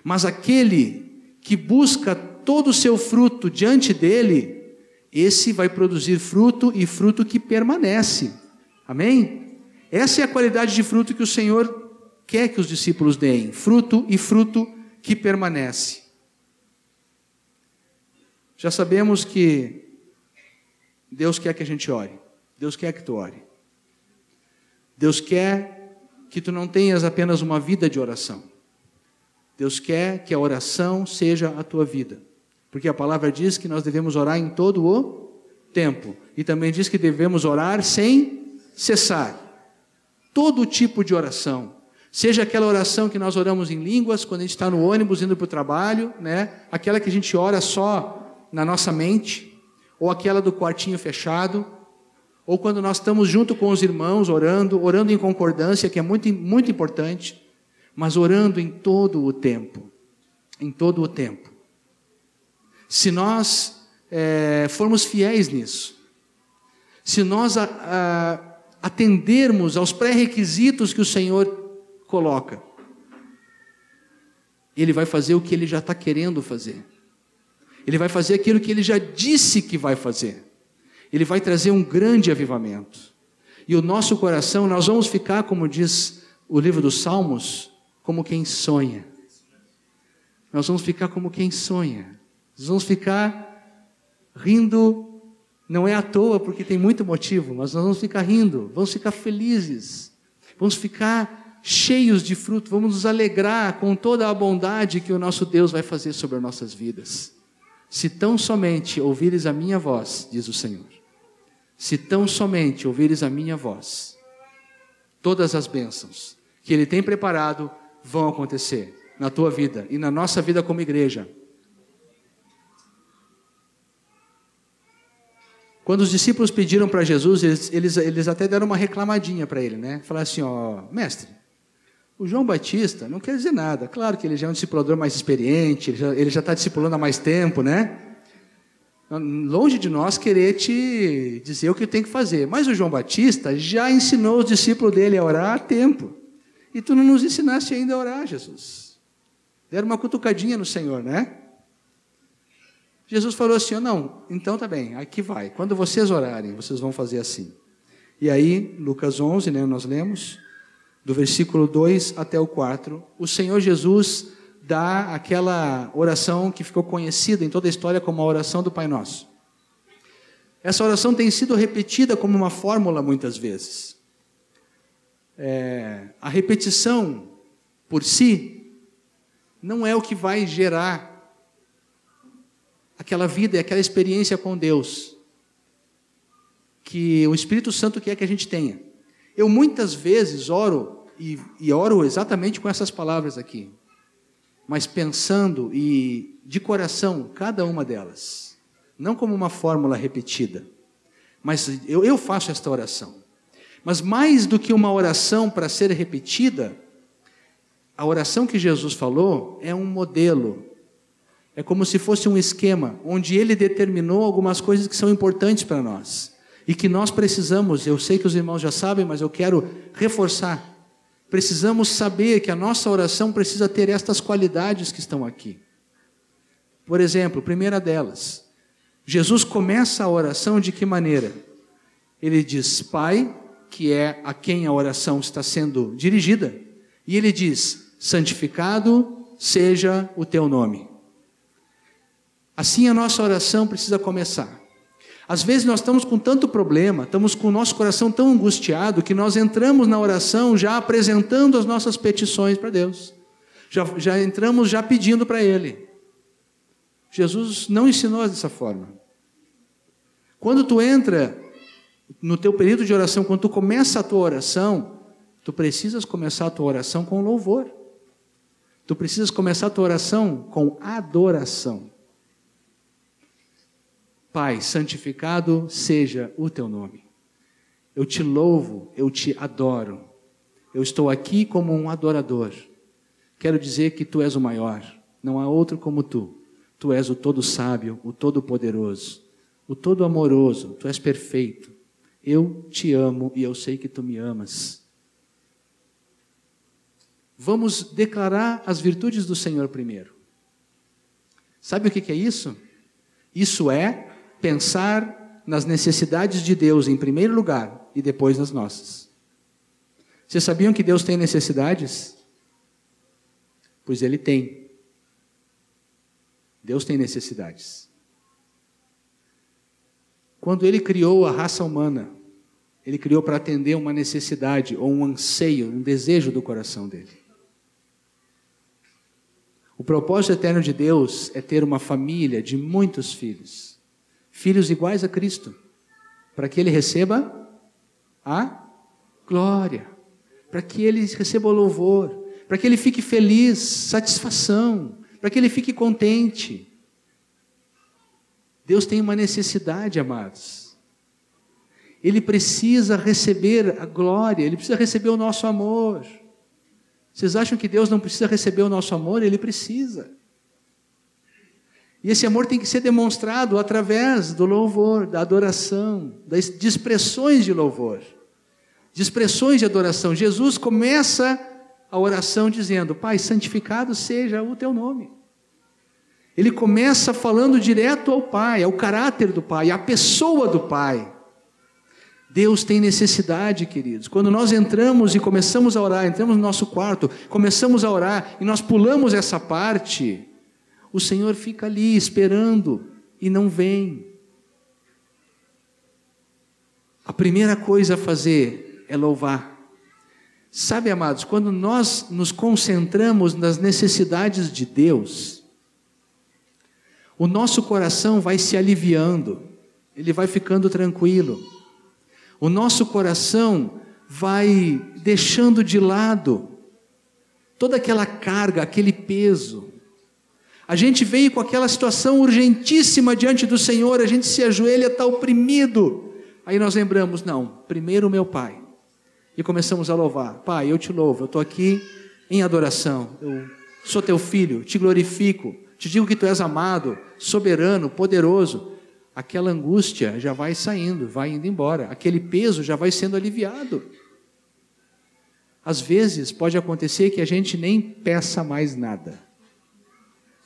Mas aquele que busca todo o seu fruto diante dele, esse vai produzir fruto e fruto que permanece. Amém? Essa é a qualidade de fruto que o Senhor quer que os discípulos deem: fruto e fruto que permanece. Já sabemos que Deus quer que a gente ore. Deus quer que tu ore. Deus quer que tu não tenhas apenas uma vida de oração. Deus quer que a oração seja a tua vida. Porque a palavra diz que nós devemos orar em todo o tempo. E também diz que devemos orar sem cessar. Todo tipo de oração. Seja aquela oração que nós oramos em línguas, quando a gente está no ônibus indo para o trabalho, né? aquela que a gente ora só na nossa mente, ou aquela do quartinho fechado, ou quando nós estamos junto com os irmãos orando, orando em concordância, que é muito, muito importante, mas orando em todo o tempo. Em todo o tempo. Se nós é, formos fiéis nisso, se nós a, a, atendermos aos pré-requisitos que o Senhor coloca, Ele vai fazer o que Ele já está querendo fazer. Ele vai fazer aquilo que Ele já disse que vai fazer ele vai trazer um grande avivamento. E o nosso coração, nós vamos ficar, como diz o livro dos Salmos, como quem sonha. Nós vamos ficar como quem sonha. Nós vamos ficar rindo, não é à toa, porque tem muito motivo, mas nós vamos ficar rindo, vamos ficar felizes, vamos ficar cheios de fruto, vamos nos alegrar com toda a bondade que o nosso Deus vai fazer sobre as nossas vidas. Se tão somente ouvires a minha voz, diz o Senhor se tão somente ouvires a minha voz, todas as bênçãos que Ele tem preparado vão acontecer na tua vida e na nossa vida como igreja. Quando os discípulos pediram para Jesus, eles, eles, eles, até deram uma reclamadinha para ele, né? Falaram assim: ó, mestre, o João Batista não quer dizer nada. Claro que ele já é um discipulador mais experiente, ele já está discipulando há mais tempo, né? Longe de nós querer te dizer o que tem que fazer. Mas o João Batista já ensinou os discípulos dele a orar há tempo. E tu não nos ensinaste ainda a orar, Jesus. Deram uma cutucadinha no Senhor, né? Jesus falou assim: não, então tá bem, aqui vai. Quando vocês orarem, vocês vão fazer assim. E aí, Lucas 11, né, nós lemos, do versículo 2 até o 4, o Senhor Jesus dá aquela oração que ficou conhecida em toda a história como a oração do Pai Nosso. Essa oração tem sido repetida como uma fórmula muitas vezes. É, a repetição por si não é o que vai gerar aquela vida e aquela experiência com Deus que o Espírito Santo quer que a gente tenha. Eu muitas vezes oro e, e oro exatamente com essas palavras aqui mas pensando e de coração cada uma delas, não como uma fórmula repetida. Mas eu, eu faço esta oração. Mas mais do que uma oração para ser repetida, a oração que Jesus falou é um modelo. É como se fosse um esquema onde ele determinou algumas coisas que são importantes para nós e que nós precisamos. Eu sei que os irmãos já sabem, mas eu quero reforçar precisamos saber que a nossa oração precisa ter estas qualidades que estão aqui. Por exemplo, primeira delas, Jesus começa a oração de que maneira? Ele diz, Pai, que é a quem a oração está sendo dirigida, e ele diz: santificado seja o teu nome. Assim a nossa oração precisa começar. Às vezes nós estamos com tanto problema, estamos com o nosso coração tão angustiado, que nós entramos na oração já apresentando as nossas petições para Deus. Já, já entramos já pedindo para Ele. Jesus não ensinou dessa forma. Quando tu entra no teu período de oração, quando tu começa a tua oração, tu precisas começar a tua oração com louvor. Tu precisas começar a tua oração com adoração. Pai, santificado seja o teu nome. Eu te louvo, eu te adoro. Eu estou aqui como um adorador. Quero dizer que tu és o maior, não há outro como tu. Tu és o todo sábio, o todo poderoso, o todo amoroso, tu és perfeito. Eu te amo e eu sei que tu me amas. Vamos declarar as virtudes do Senhor primeiro. Sabe o que é isso? Isso é pensar nas necessidades de Deus em primeiro lugar e depois nas nossas. Vocês sabiam que Deus tem necessidades? Pois Ele tem. Deus tem necessidades. Quando Ele criou a raça humana, Ele criou para atender uma necessidade ou um anseio, um desejo do coração dele. O propósito eterno de Deus é ter uma família de muitos filhos, filhos iguais a Cristo, para que ele receba a glória, para que ele receba o louvor, para que ele fique feliz, satisfação, para que ele fique contente. Deus tem uma necessidade, amados. Ele precisa receber a glória, ele precisa receber o nosso amor. Vocês acham que Deus não precisa receber o nosso amor? Ele precisa. E esse amor tem que ser demonstrado através do louvor, da adoração, das, de expressões de louvor, de expressões de adoração. Jesus começa a oração dizendo: Pai, santificado seja o teu nome. Ele começa falando direto ao Pai, ao caráter do Pai, à pessoa do Pai. Deus tem necessidade, queridos. Quando nós entramos e começamos a orar, entramos no nosso quarto, começamos a orar e nós pulamos essa parte, o Senhor fica ali esperando e não vem. A primeira coisa a fazer é louvar. Sabe, amados, quando nós nos concentramos nas necessidades de Deus, o nosso coração vai se aliviando, ele vai ficando tranquilo o nosso coração vai deixando de lado toda aquela carga, aquele peso. A gente veio com aquela situação urgentíssima diante do Senhor, a gente se ajoelha, está oprimido. Aí nós lembramos: não, primeiro meu Pai. E começamos a louvar: Pai, eu te louvo, eu estou aqui em adoração, eu sou teu filho, te glorifico, te digo que tu és amado, soberano, poderoso aquela angústia já vai saindo, vai indo embora, aquele peso já vai sendo aliviado. Às vezes pode acontecer que a gente nem peça mais nada.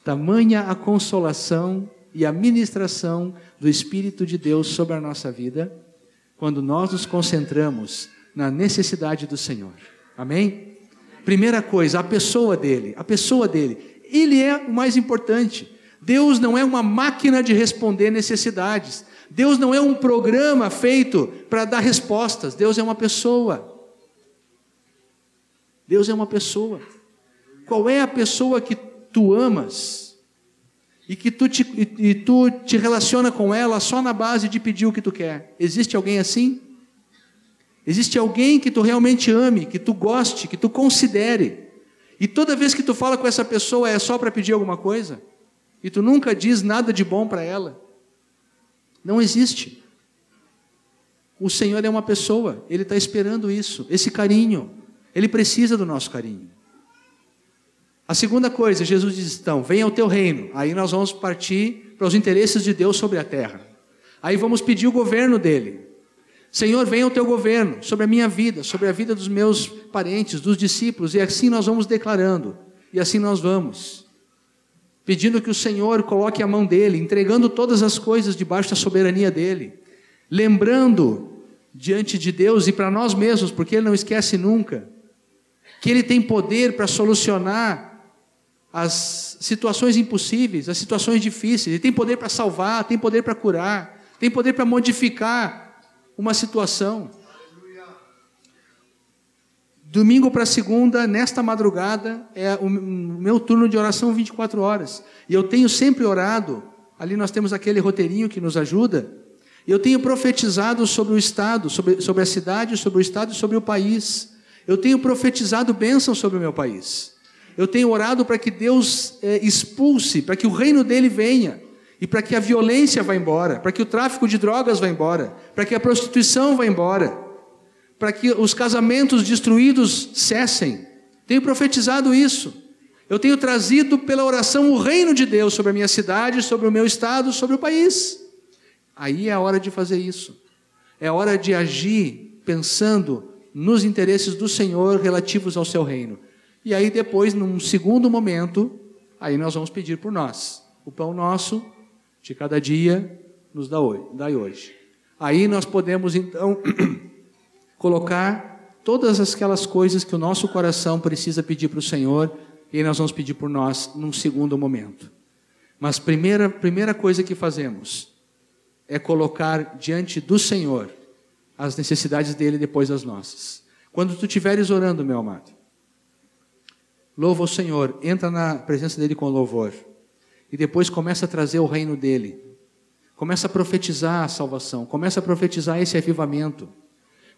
Tamanha a consolação e a ministração do Espírito de Deus sobre a nossa vida, quando nós nos concentramos na necessidade do Senhor. Amém? Primeira coisa, a pessoa dele, a pessoa dele. Ele é o mais importante. Deus não é uma máquina de responder necessidades. Deus não é um programa feito para dar respostas. Deus é uma pessoa. Deus é uma pessoa. Qual é a pessoa que tu amas e que tu te, e, e tu te relaciona com ela só na base de pedir o que tu quer? Existe alguém assim? Existe alguém que tu realmente ame, que tu goste, que tu considere? E toda vez que tu fala com essa pessoa é só para pedir alguma coisa? e tu nunca diz nada de bom para ela. Não existe. O Senhor é uma pessoa, Ele está esperando isso, esse carinho. Ele precisa do nosso carinho. A segunda coisa, Jesus diz: então, venha o teu reino. Aí nós vamos partir para os interesses de Deus sobre a terra. Aí vamos pedir o governo dele. Senhor, venha o teu governo sobre a minha vida, sobre a vida dos meus parentes, dos discípulos, e assim nós vamos declarando, e assim nós vamos pedindo que o Senhor coloque a mão dele, entregando todas as coisas debaixo da soberania dele, lembrando diante de Deus e para nós mesmos, porque ele não esquece nunca, que ele tem poder para solucionar as situações impossíveis, as situações difíceis, ele tem poder para salvar, tem poder para curar, tem poder para modificar uma situação. Domingo para segunda, nesta madrugada, é o meu turno de oração 24 horas. E eu tenho sempre orado, ali nós temos aquele roteirinho que nos ajuda, eu tenho profetizado sobre o Estado, sobre, sobre a cidade, sobre o Estado e sobre o país. Eu tenho profetizado bênção sobre o meu país. Eu tenho orado para que Deus é, expulse, para que o reino dele venha, e para que a violência vá embora, para que o tráfico de drogas vá embora, para que a prostituição vá embora para que os casamentos destruídos cessem. Tenho profetizado isso. Eu tenho trazido pela oração o reino de Deus sobre a minha cidade, sobre o meu estado, sobre o país. Aí é a hora de fazer isso. É hora de agir pensando nos interesses do Senhor relativos ao seu reino. E aí depois, num segundo momento, aí nós vamos pedir por nós. O pão nosso de cada dia nos dá hoje. Dá hoje. Aí nós podemos então colocar todas aquelas coisas que o nosso coração precisa pedir para o Senhor e nós vamos pedir por nós num segundo momento. Mas primeira primeira coisa que fazemos é colocar diante do Senhor as necessidades dele depois das nossas. Quando tu estiveres orando, meu amado, louva o Senhor, entra na presença dele com louvor e depois começa a trazer o reino dele. Começa a profetizar a salvação, começa a profetizar esse avivamento.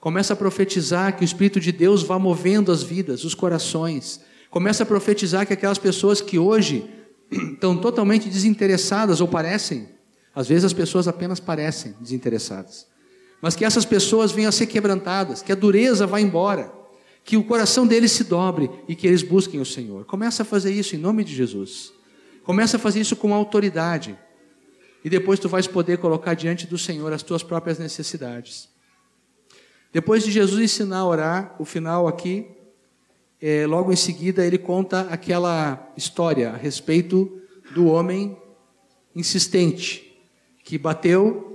Começa a profetizar que o Espírito de Deus vá movendo as vidas, os corações. Começa a profetizar que aquelas pessoas que hoje estão totalmente desinteressadas ou parecem, às vezes as pessoas apenas parecem desinteressadas, mas que essas pessoas venham a ser quebrantadas, que a dureza vá embora, que o coração deles se dobre e que eles busquem o Senhor. Começa a fazer isso em nome de Jesus. Começa a fazer isso com autoridade. E depois tu vais poder colocar diante do Senhor as tuas próprias necessidades. Depois de Jesus ensinar a orar, o final aqui, é, logo em seguida ele conta aquela história a respeito do homem insistente que bateu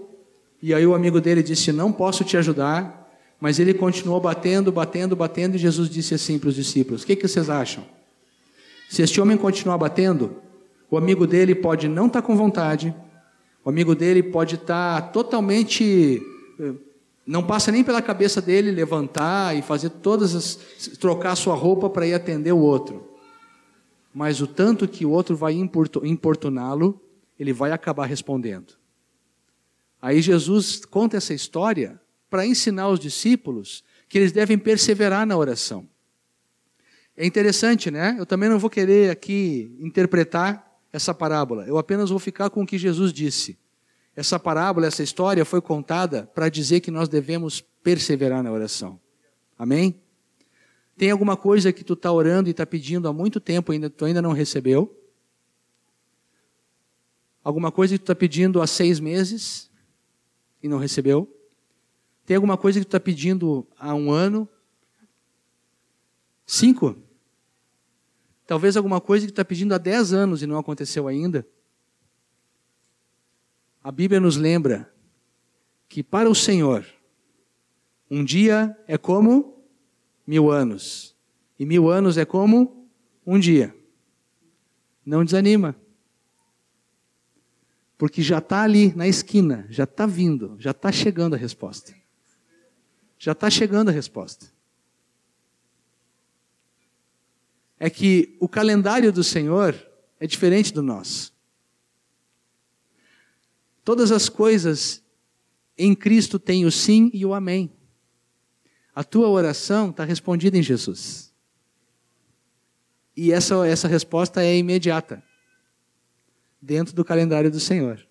e aí o amigo dele disse: Não posso te ajudar. Mas ele continuou batendo, batendo, batendo, e Jesus disse assim para os discípulos: O que, que vocês acham? Se este homem continuar batendo, o amigo dele pode não estar tá com vontade, o amigo dele pode estar tá totalmente. Eh, não passa nem pela cabeça dele levantar e fazer todas as. trocar sua roupa para ir atender o outro. Mas o tanto que o outro vai importuná-lo, ele vai acabar respondendo. Aí Jesus conta essa história para ensinar os discípulos que eles devem perseverar na oração. É interessante, né? Eu também não vou querer aqui interpretar essa parábola. Eu apenas vou ficar com o que Jesus disse. Essa parábola, essa história foi contada para dizer que nós devemos perseverar na oração. Amém? Tem alguma coisa que tu está orando e está pedindo há muito tempo ainda tu ainda não recebeu? Alguma coisa que tu está pedindo há seis meses e não recebeu? Tem alguma coisa que tu está pedindo há um ano? Cinco? Talvez alguma coisa que está pedindo há 10 anos e não aconteceu ainda. A Bíblia nos lembra que para o Senhor, um dia é como mil anos, e mil anos é como um dia. Não desanima, porque já está ali na esquina, já está vindo, já está chegando a resposta. Já está chegando a resposta. é que o calendário do Senhor é diferente do nosso. Todas as coisas em Cristo têm o sim e o amém. A tua oração está respondida em Jesus. E essa, essa resposta é imediata, dentro do calendário do Senhor.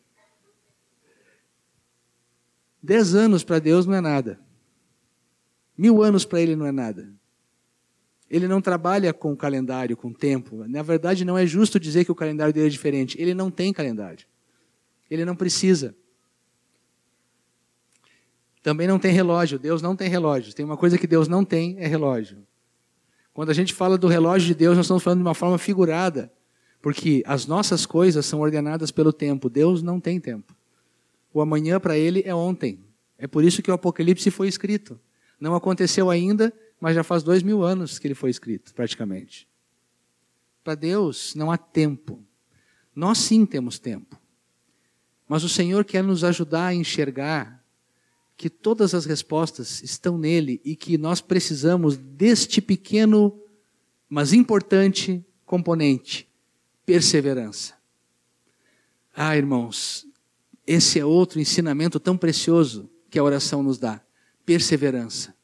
Dez anos para Deus não é nada. Mil anos para Ele não é nada. Ele não trabalha com calendário, com tempo. Na verdade, não é justo dizer que o calendário dele é diferente. Ele não tem calendário. Ele não precisa. Também não tem relógio. Deus não tem relógio. Tem uma coisa que Deus não tem, é relógio. Quando a gente fala do relógio de Deus, nós estamos falando de uma forma figurada. Porque as nossas coisas são ordenadas pelo tempo. Deus não tem tempo. O amanhã para ele é ontem. É por isso que o Apocalipse foi escrito. Não aconteceu ainda, mas já faz dois mil anos que ele foi escrito, praticamente. Para Deus não há tempo. Nós sim temos tempo. Mas o Senhor quer nos ajudar a enxergar que todas as respostas estão nele e que nós precisamos deste pequeno, mas importante componente: perseverança. Ah, irmãos, esse é outro ensinamento tão precioso que a oração nos dá: perseverança.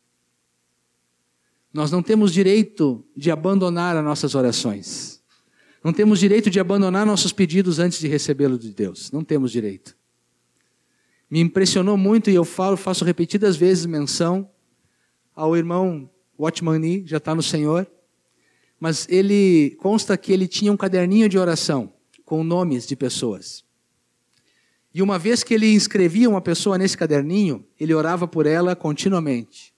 Nós não temos direito de abandonar as nossas orações. Não temos direito de abandonar nossos pedidos antes de recebê-los de Deus. Não temos direito. Me impressionou muito e eu falo, faço repetidas vezes menção ao irmão Watchman já está no Senhor, mas ele consta que ele tinha um caderninho de oração com nomes de pessoas. E uma vez que ele inscrevia uma pessoa nesse caderninho, ele orava por ela continuamente.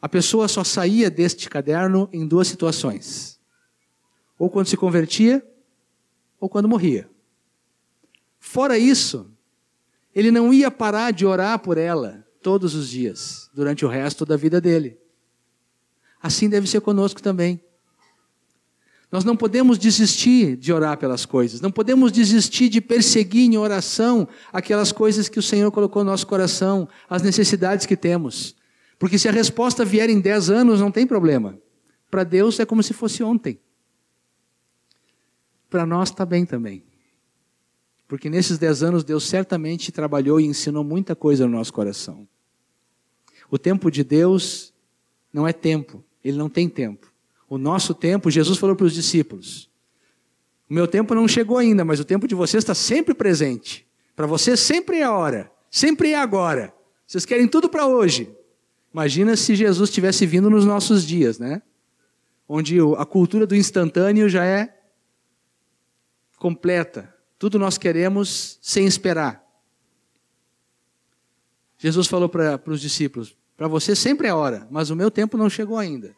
A pessoa só saía deste caderno em duas situações: ou quando se convertia, ou quando morria. Fora isso, ele não ia parar de orar por ela todos os dias, durante o resto da vida dele. Assim deve ser conosco também. Nós não podemos desistir de orar pelas coisas, não podemos desistir de perseguir em oração aquelas coisas que o Senhor colocou no nosso coração, as necessidades que temos. Porque se a resposta vier em 10 anos, não tem problema. Para Deus é como se fosse ontem. Para nós está bem também. Porque nesses 10 anos Deus certamente trabalhou e ensinou muita coisa no nosso coração. O tempo de Deus não é tempo, ele não tem tempo. O nosso tempo, Jesus falou para os discípulos: O meu tempo não chegou ainda, mas o tempo de vocês está sempre presente. Para vocês sempre é a hora, sempre é agora. Vocês querem tudo para hoje. Imagina se Jesus tivesse vindo nos nossos dias, né? Onde a cultura do instantâneo já é completa. Tudo nós queremos sem esperar. Jesus falou para os discípulos: Para você sempre é a hora, mas o meu tempo não chegou ainda.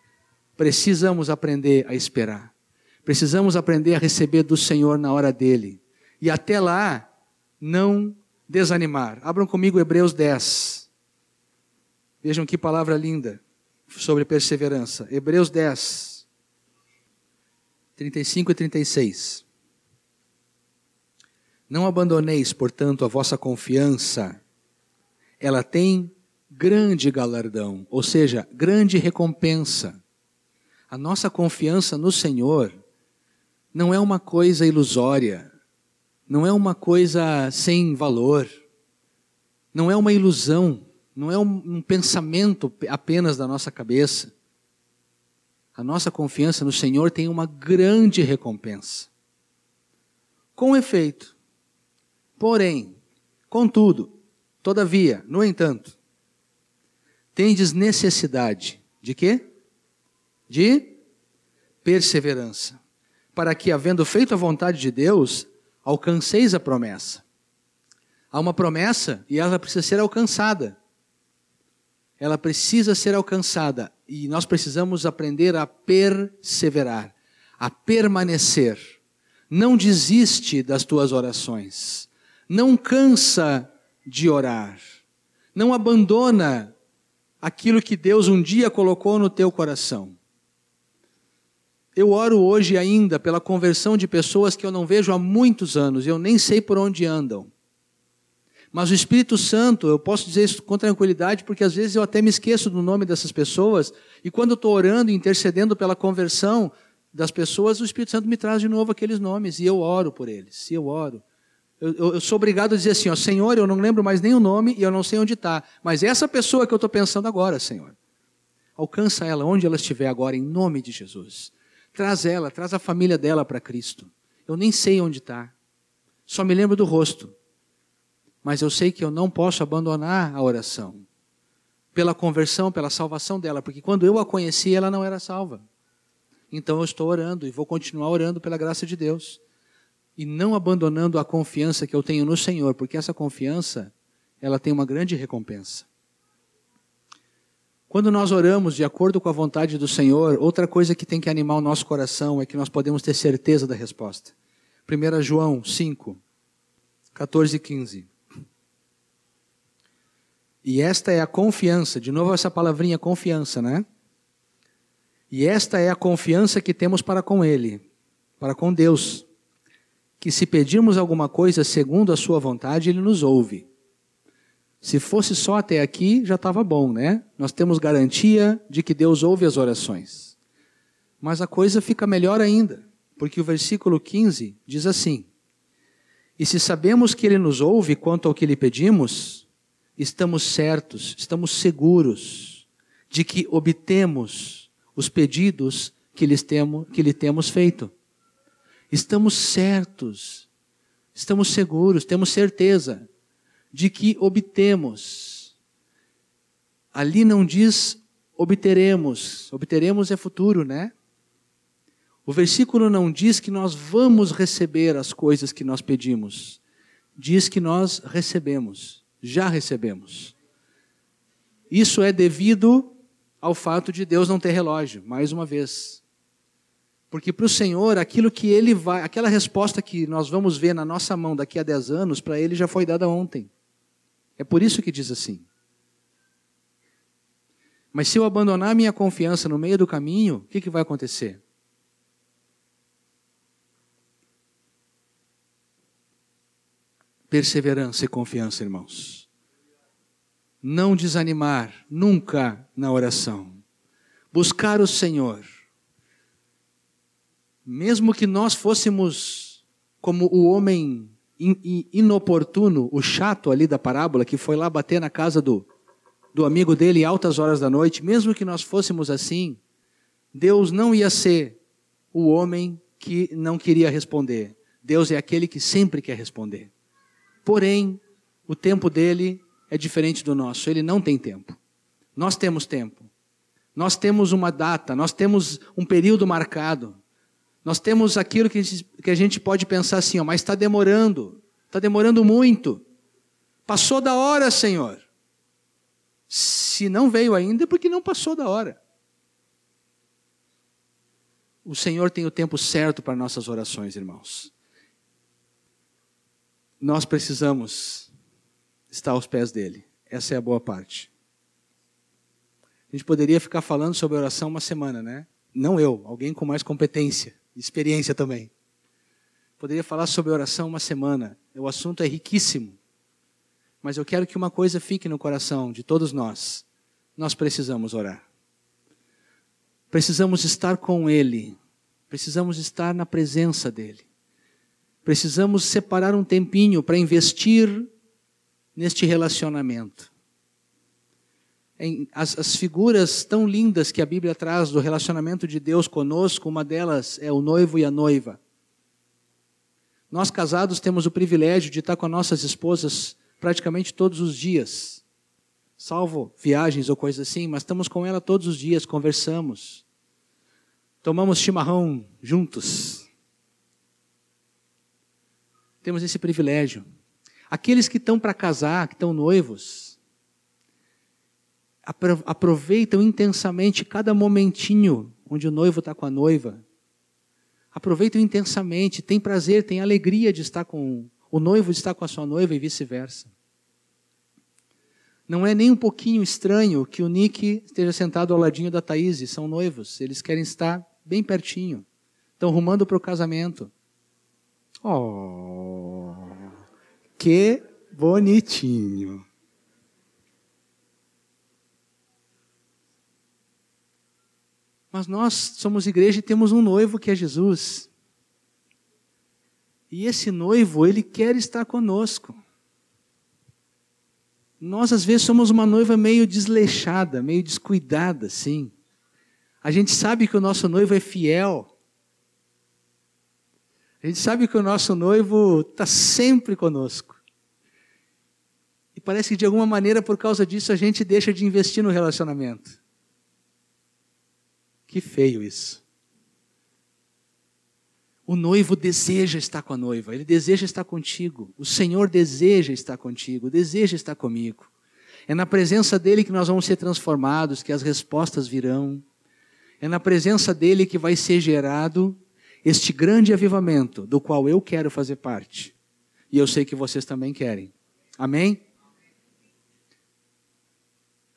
Precisamos aprender a esperar. Precisamos aprender a receber do Senhor na hora dele. E até lá, não desanimar. Abram comigo Hebreus 10. Vejam que palavra linda sobre perseverança. Hebreus 10, 35 e 36. Não abandoneis, portanto, a vossa confiança. Ela tem grande galardão, ou seja, grande recompensa. A nossa confiança no Senhor não é uma coisa ilusória, não é uma coisa sem valor, não é uma ilusão, não é um, pensamento apenas da nossa cabeça. A nossa confiança no Senhor tem uma grande recompensa. Com efeito, porém, contudo, todavia, no entanto, tendes necessidade de quê? De perseverança, para que, havendo feito a vontade de Deus, alcanceis a promessa. Há uma promessa e ela precisa ser alcançada. Ela precisa ser alcançada e nós precisamos aprender a perseverar, a permanecer. Não desiste das tuas orações. Não cansa de orar. Não abandona aquilo que Deus um dia colocou no teu coração. Eu oro hoje ainda pela conversão de pessoas que eu não vejo há muitos anos, eu nem sei por onde andam. Mas o Espírito Santo, eu posso dizer isso com tranquilidade, porque às vezes eu até me esqueço do nome dessas pessoas, e quando eu estou orando e intercedendo pela conversão das pessoas, o Espírito Santo me traz de novo aqueles nomes, e eu oro por eles, e eu oro. Eu, eu, eu sou obrigado a dizer assim, ó, Senhor, eu não lembro mais nem o nome e eu não sei onde está, mas essa pessoa que eu estou pensando agora, Senhor, alcança ela onde ela estiver agora, em nome de Jesus. Traz ela, traz a família dela para Cristo. Eu nem sei onde está. Só me lembro do rosto. Mas eu sei que eu não posso abandonar a oração. Pela conversão, pela salvação dela. Porque quando eu a conheci, ela não era salva. Então eu estou orando e vou continuar orando pela graça de Deus. E não abandonando a confiança que eu tenho no Senhor. Porque essa confiança, ela tem uma grande recompensa. Quando nós oramos de acordo com a vontade do Senhor, outra coisa que tem que animar o nosso coração é que nós podemos ter certeza da resposta. 1 João 5, 14 e 15. E esta é a confiança, de novo essa palavrinha confiança, né? E esta é a confiança que temos para com Ele, para com Deus, que se pedirmos alguma coisa segundo a Sua vontade, Ele nos ouve. Se fosse só até aqui, já estava bom, né? Nós temos garantia de que Deus ouve as orações. Mas a coisa fica melhor ainda, porque o versículo 15 diz assim: E se sabemos que Ele nos ouve quanto ao que lhe pedimos, estamos certos, estamos seguros de que obtemos os pedidos que, que lhe temos feito. Estamos certos, estamos seguros, temos certeza de que obtemos. Ali não diz obteremos, obteremos é futuro, né? O versículo não diz que nós vamos receber as coisas que nós pedimos, diz que nós recebemos, já recebemos. Isso é devido ao fato de Deus não ter relógio, mais uma vez. Porque para o Senhor, aquilo que ele vai, aquela resposta que nós vamos ver na nossa mão daqui a 10 anos, para ele já foi dada ontem. É por isso que diz assim. Mas se eu abandonar minha confiança no meio do caminho, o que, que vai acontecer? Perseverança e confiança, irmãos. Não desanimar nunca na oração. Buscar o Senhor. Mesmo que nós fôssemos como o homem inoportuno, o chato ali da parábola, que foi lá bater na casa do, do amigo dele em altas horas da noite, mesmo que nós fôssemos assim, Deus não ia ser o homem que não queria responder. Deus é aquele que sempre quer responder. Porém, o tempo dele é diferente do nosso. Ele não tem tempo. Nós temos tempo. Nós temos uma data, nós temos um período marcado. Nós temos aquilo que a gente pode pensar assim, ó, mas está demorando, está demorando muito. Passou da hora, Senhor. Se não veio ainda, é porque não passou da hora. O Senhor tem o tempo certo para nossas orações, irmãos nós precisamos estar aos pés dele. Essa é a boa parte. A gente poderia ficar falando sobre oração uma semana, né? Não eu, alguém com mais competência, experiência também. Poderia falar sobre oração uma semana. O assunto é riquíssimo. Mas eu quero que uma coisa fique no coração de todos nós. Nós precisamos orar. Precisamos estar com Ele. Precisamos estar na presença dEle. Precisamos separar um tempinho para investir neste relacionamento. As, as, figuras tão lindas que a Bíblia traz do relacionamento de Deus conosco, uma delas é o noivo e a noiva. Nós casados temos o privilégio de estar com nossas esposas praticamente todos os dias, salvo viagens ou coisas assim, mas estamos com ela todos os dias, conversamos, tomamos chimarrão juntos, temos esse privilégio. Aqueles que estão para casar, que estão noivos, aproveitam intensamente cada momentinho onde o noivo está com a noiva. Aproveitam intensamente, tem prazer, tem alegria de estar com o noivo, de estar com a sua noiva e vice-versa. Não é nem um pouquinho estranho que o Nick esteja sentado ao ladinho da Thaís, são noivos, eles querem estar bem pertinho, estão rumando para o casamento. Oh, que bonitinho. Mas nós somos igreja e temos um noivo que é Jesus. E esse noivo, ele quer estar conosco. Nós, às vezes, somos uma noiva meio desleixada, meio descuidada, sim. A gente sabe que o nosso noivo é fiel. A gente sabe que o nosso noivo está sempre conosco. E parece que de alguma maneira, por causa disso, a gente deixa de investir no relacionamento. Que feio isso. O noivo deseja estar com a noiva, ele deseja estar contigo. O Senhor deseja estar contigo, deseja estar comigo. É na presença dele que nós vamos ser transformados, que as respostas virão. É na presença dele que vai ser gerado este grande avivamento do qual eu quero fazer parte. E eu sei que vocês também querem. Amém?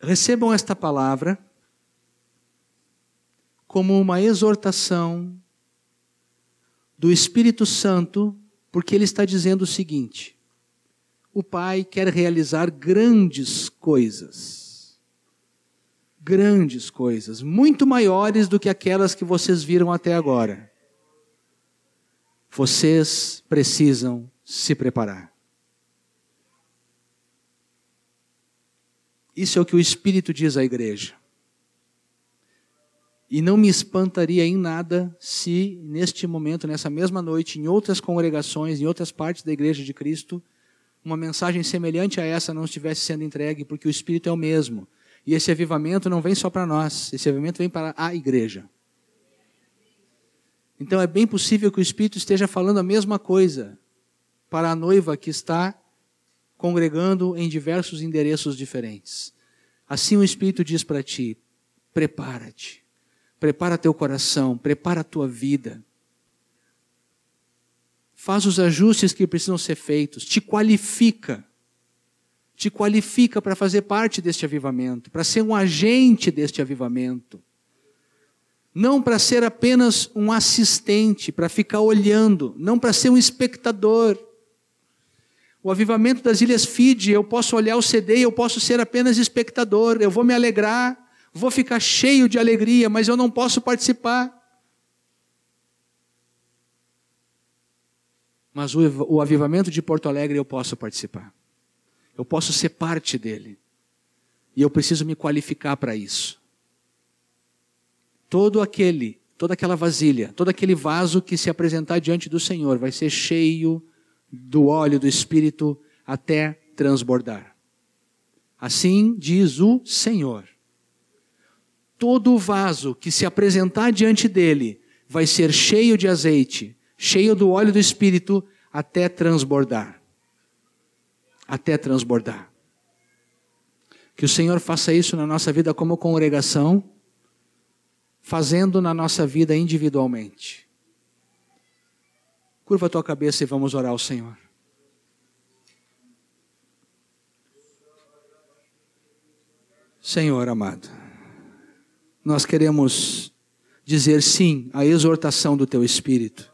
Recebam esta palavra como uma exortação do Espírito Santo, porque ele está dizendo o seguinte: o Pai quer realizar grandes coisas. Grandes coisas, muito maiores do que aquelas que vocês viram até agora. Vocês precisam se preparar. Isso é o que o Espírito diz à igreja. E não me espantaria em nada se, neste momento, nessa mesma noite, em outras congregações, em outras partes da igreja de Cristo, uma mensagem semelhante a essa não estivesse sendo entregue, porque o Espírito é o mesmo. E esse avivamento não vem só para nós, esse avivamento vem para a igreja. Então é bem possível que o Espírito esteja falando a mesma coisa para a noiva que está congregando em diversos endereços diferentes. Assim o Espírito diz para ti: prepara-te, prepara teu coração, prepara a tua vida. Faz os ajustes que precisam ser feitos, te qualifica. Te qualifica para fazer parte deste avivamento, para ser um agente deste avivamento. Não para ser apenas um assistente, para ficar olhando, não para ser um espectador. O avivamento das Ilhas Fiji, eu posso olhar o CD e eu posso ser apenas espectador, eu vou me alegrar, vou ficar cheio de alegria, mas eu não posso participar. Mas o, o avivamento de Porto Alegre eu posso participar. Eu posso ser parte dele. E eu preciso me qualificar para isso. Todo aquele, toda aquela vasilha, todo aquele vaso que se apresentar diante do Senhor vai ser cheio do óleo do Espírito até transbordar. Assim diz o Senhor. Todo vaso que se apresentar diante dele vai ser cheio de azeite, cheio do óleo do Espírito até transbordar. Até transbordar. Que o Senhor faça isso na nossa vida como congregação, fazendo na nossa vida individualmente. Curva a tua cabeça e vamos orar ao Senhor. Senhor amado, nós queremos dizer sim à exortação do teu Espírito.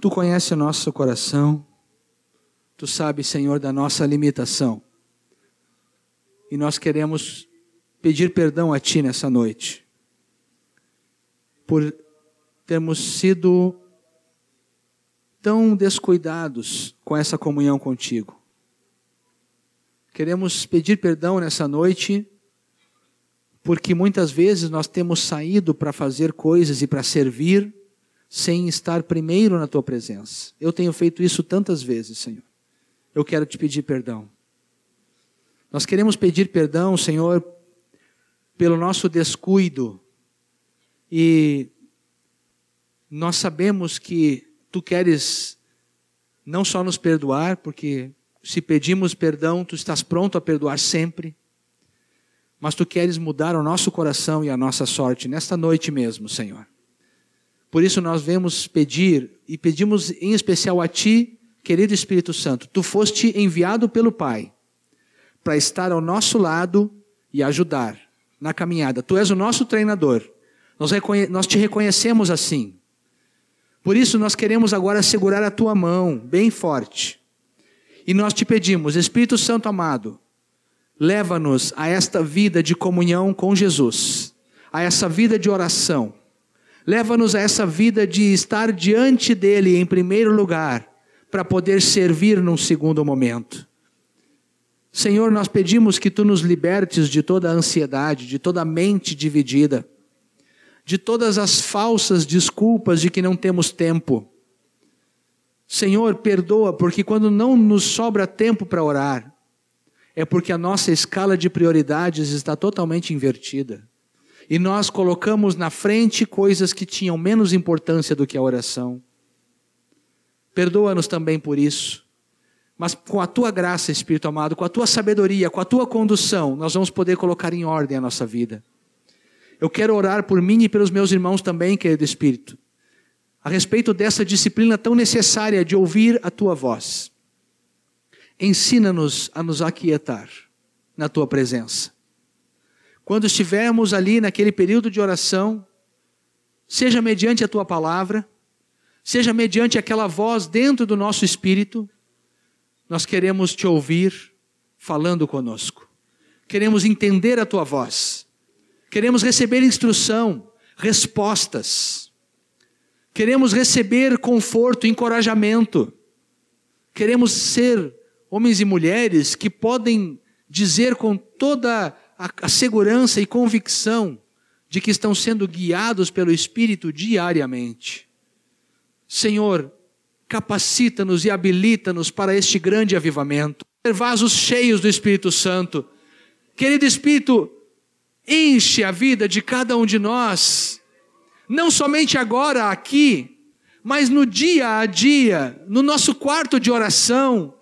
Tu conhece o nosso coração, tu sabes, Senhor, da nossa limitação. E nós queremos pedir perdão a Ti nessa noite por termos sido tão descuidados com essa comunhão contigo. Queremos pedir perdão nessa noite, porque muitas vezes nós temos saído para fazer coisas e para servir sem estar primeiro na tua presença. Eu tenho feito isso tantas vezes, Senhor. Eu quero te pedir perdão. Nós queremos pedir perdão, Senhor, pelo nosso descuido e nós sabemos que tu queres não só nos perdoar, porque se pedimos perdão, tu estás pronto a perdoar sempre, mas tu queres mudar o nosso coração e a nossa sorte nesta noite mesmo, Senhor. Por isso nós vemos pedir e pedimos em especial a ti, querido Espírito Santo, tu foste enviado pelo Pai para estar ao nosso lado e ajudar na caminhada. Tu és o nosso treinador. Nós, nós te reconhecemos assim. Por isso nós queremos agora segurar a tua mão bem forte. E nós te pedimos, Espírito Santo amado, leva-nos a esta vida de comunhão com Jesus, a essa vida de oração. Leva-nos a essa vida de estar diante dele em primeiro lugar, para poder servir num segundo momento. Senhor, nós pedimos que tu nos libertes de toda a ansiedade, de toda a mente dividida de todas as falsas desculpas de que não temos tempo. Senhor, perdoa, porque quando não nos sobra tempo para orar, é porque a nossa escala de prioridades está totalmente invertida. E nós colocamos na frente coisas que tinham menos importância do que a oração. Perdoa-nos também por isso. Mas com a tua graça, Espírito amado, com a tua sabedoria, com a tua condução, nós vamos poder colocar em ordem a nossa vida. Eu quero orar por mim e pelos meus irmãos também, querido Espírito, a respeito dessa disciplina tão necessária de ouvir a tua voz. Ensina-nos a nos aquietar na tua presença. Quando estivermos ali naquele período de oração, seja mediante a tua palavra, seja mediante aquela voz dentro do nosso espírito, nós queremos te ouvir falando conosco. Queremos entender a tua voz Queremos receber instrução, respostas. Queremos receber conforto, encorajamento. Queremos ser homens e mulheres que podem dizer com toda a, segurança e convicção de que estão sendo guiados pelo Espírito diariamente. Senhor, capacita-nos e habilita-nos para este grande avivamento. Ser vasos cheios do Espírito Santo. Querido Espírito, enche a vida de cada um de nós, não somente agora aqui, mas no dia a dia, no nosso quarto de oração,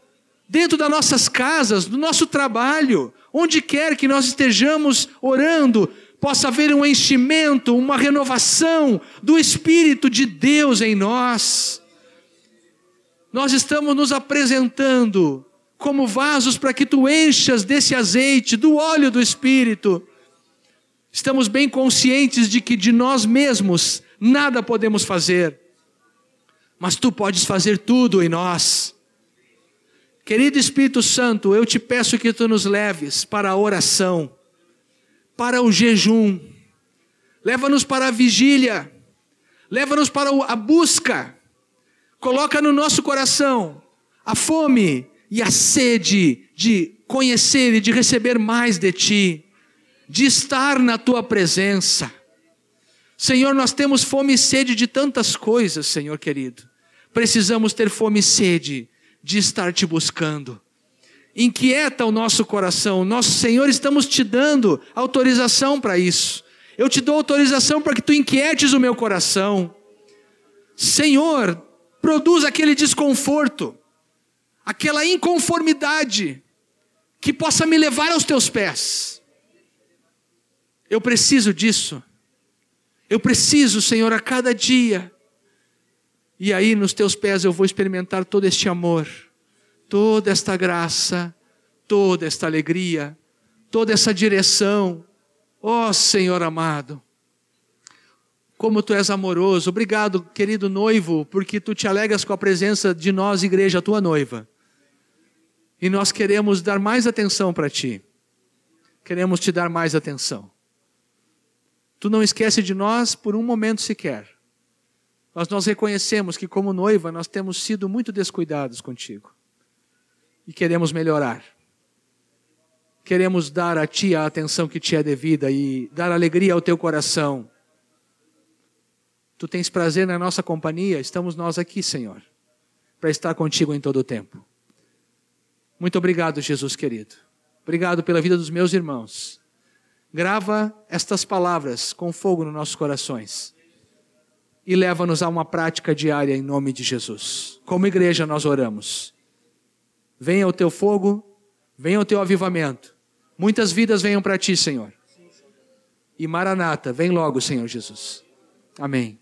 dentro das nossas casas, no nosso trabalho, onde quer que nós estejamos orando, possa haver um enchimento, uma renovação do Espírito de Deus em nós. Nós estamos nos apresentando como vasos para que tu enchas desse azeite, do óleo do Espírito. Estamos bem conscientes de que de nós mesmos nada podemos fazer, mas tu podes fazer tudo em nós. Querido Espírito Santo, eu te peço que tu nos leves para a oração, para o jejum, leva-nos para a vigília, leva-nos para a busca, coloca no nosso coração a fome e a sede de conhecer e de receber mais de Ti, de estar na Tua presença. Senhor, nós temos fome e sede de tantas coisas, Senhor querido. Precisamos ter fome e sede de estar te buscando. Inquieta o nosso coração. Nosso Senhor, estamos te dando autorização para isso. Eu te dou autorização para que tu inquietes o meu coração. Senhor, produz aquele desconforto, aquela inconformidade que possa me levar aos teus pés. Eu preciso disso. Eu preciso, Senhor, a cada dia e aí nos teus pés eu vou experimentar todo este amor, toda esta graça, toda esta alegria, toda essa direção. Ó oh, Senhor amado, como tu és amoroso. Obrigado, querido noivo, porque tu te alegas com a presença de nós, igreja, tua noiva. E nós queremos dar mais atenção para ti. Queremos te dar mais atenção. Tu não esquece de nós por um momento sequer. Mas nós reconhecemos que, como noiva, nós temos sido muito descuidados contigo. E queremos melhorar. Queremos dar a Ti a atenção que te é devida e dar alegria ao Teu coração. Tu tens prazer na nossa companhia, estamos nós aqui, Senhor, para estar contigo em todo o tempo. Muito obrigado, Jesus querido. Obrigado pela vida dos meus irmãos. Grava estas palavras com fogo nos nossos corações e leva-nos a uma prática diária em nome de Jesus. Como igreja nós oramos. Venha o teu fogo, venha o teu avivamento. Muitas vidas venham para ti, Senhor. E Maranata, vem logo, Senhor Jesus. Amém.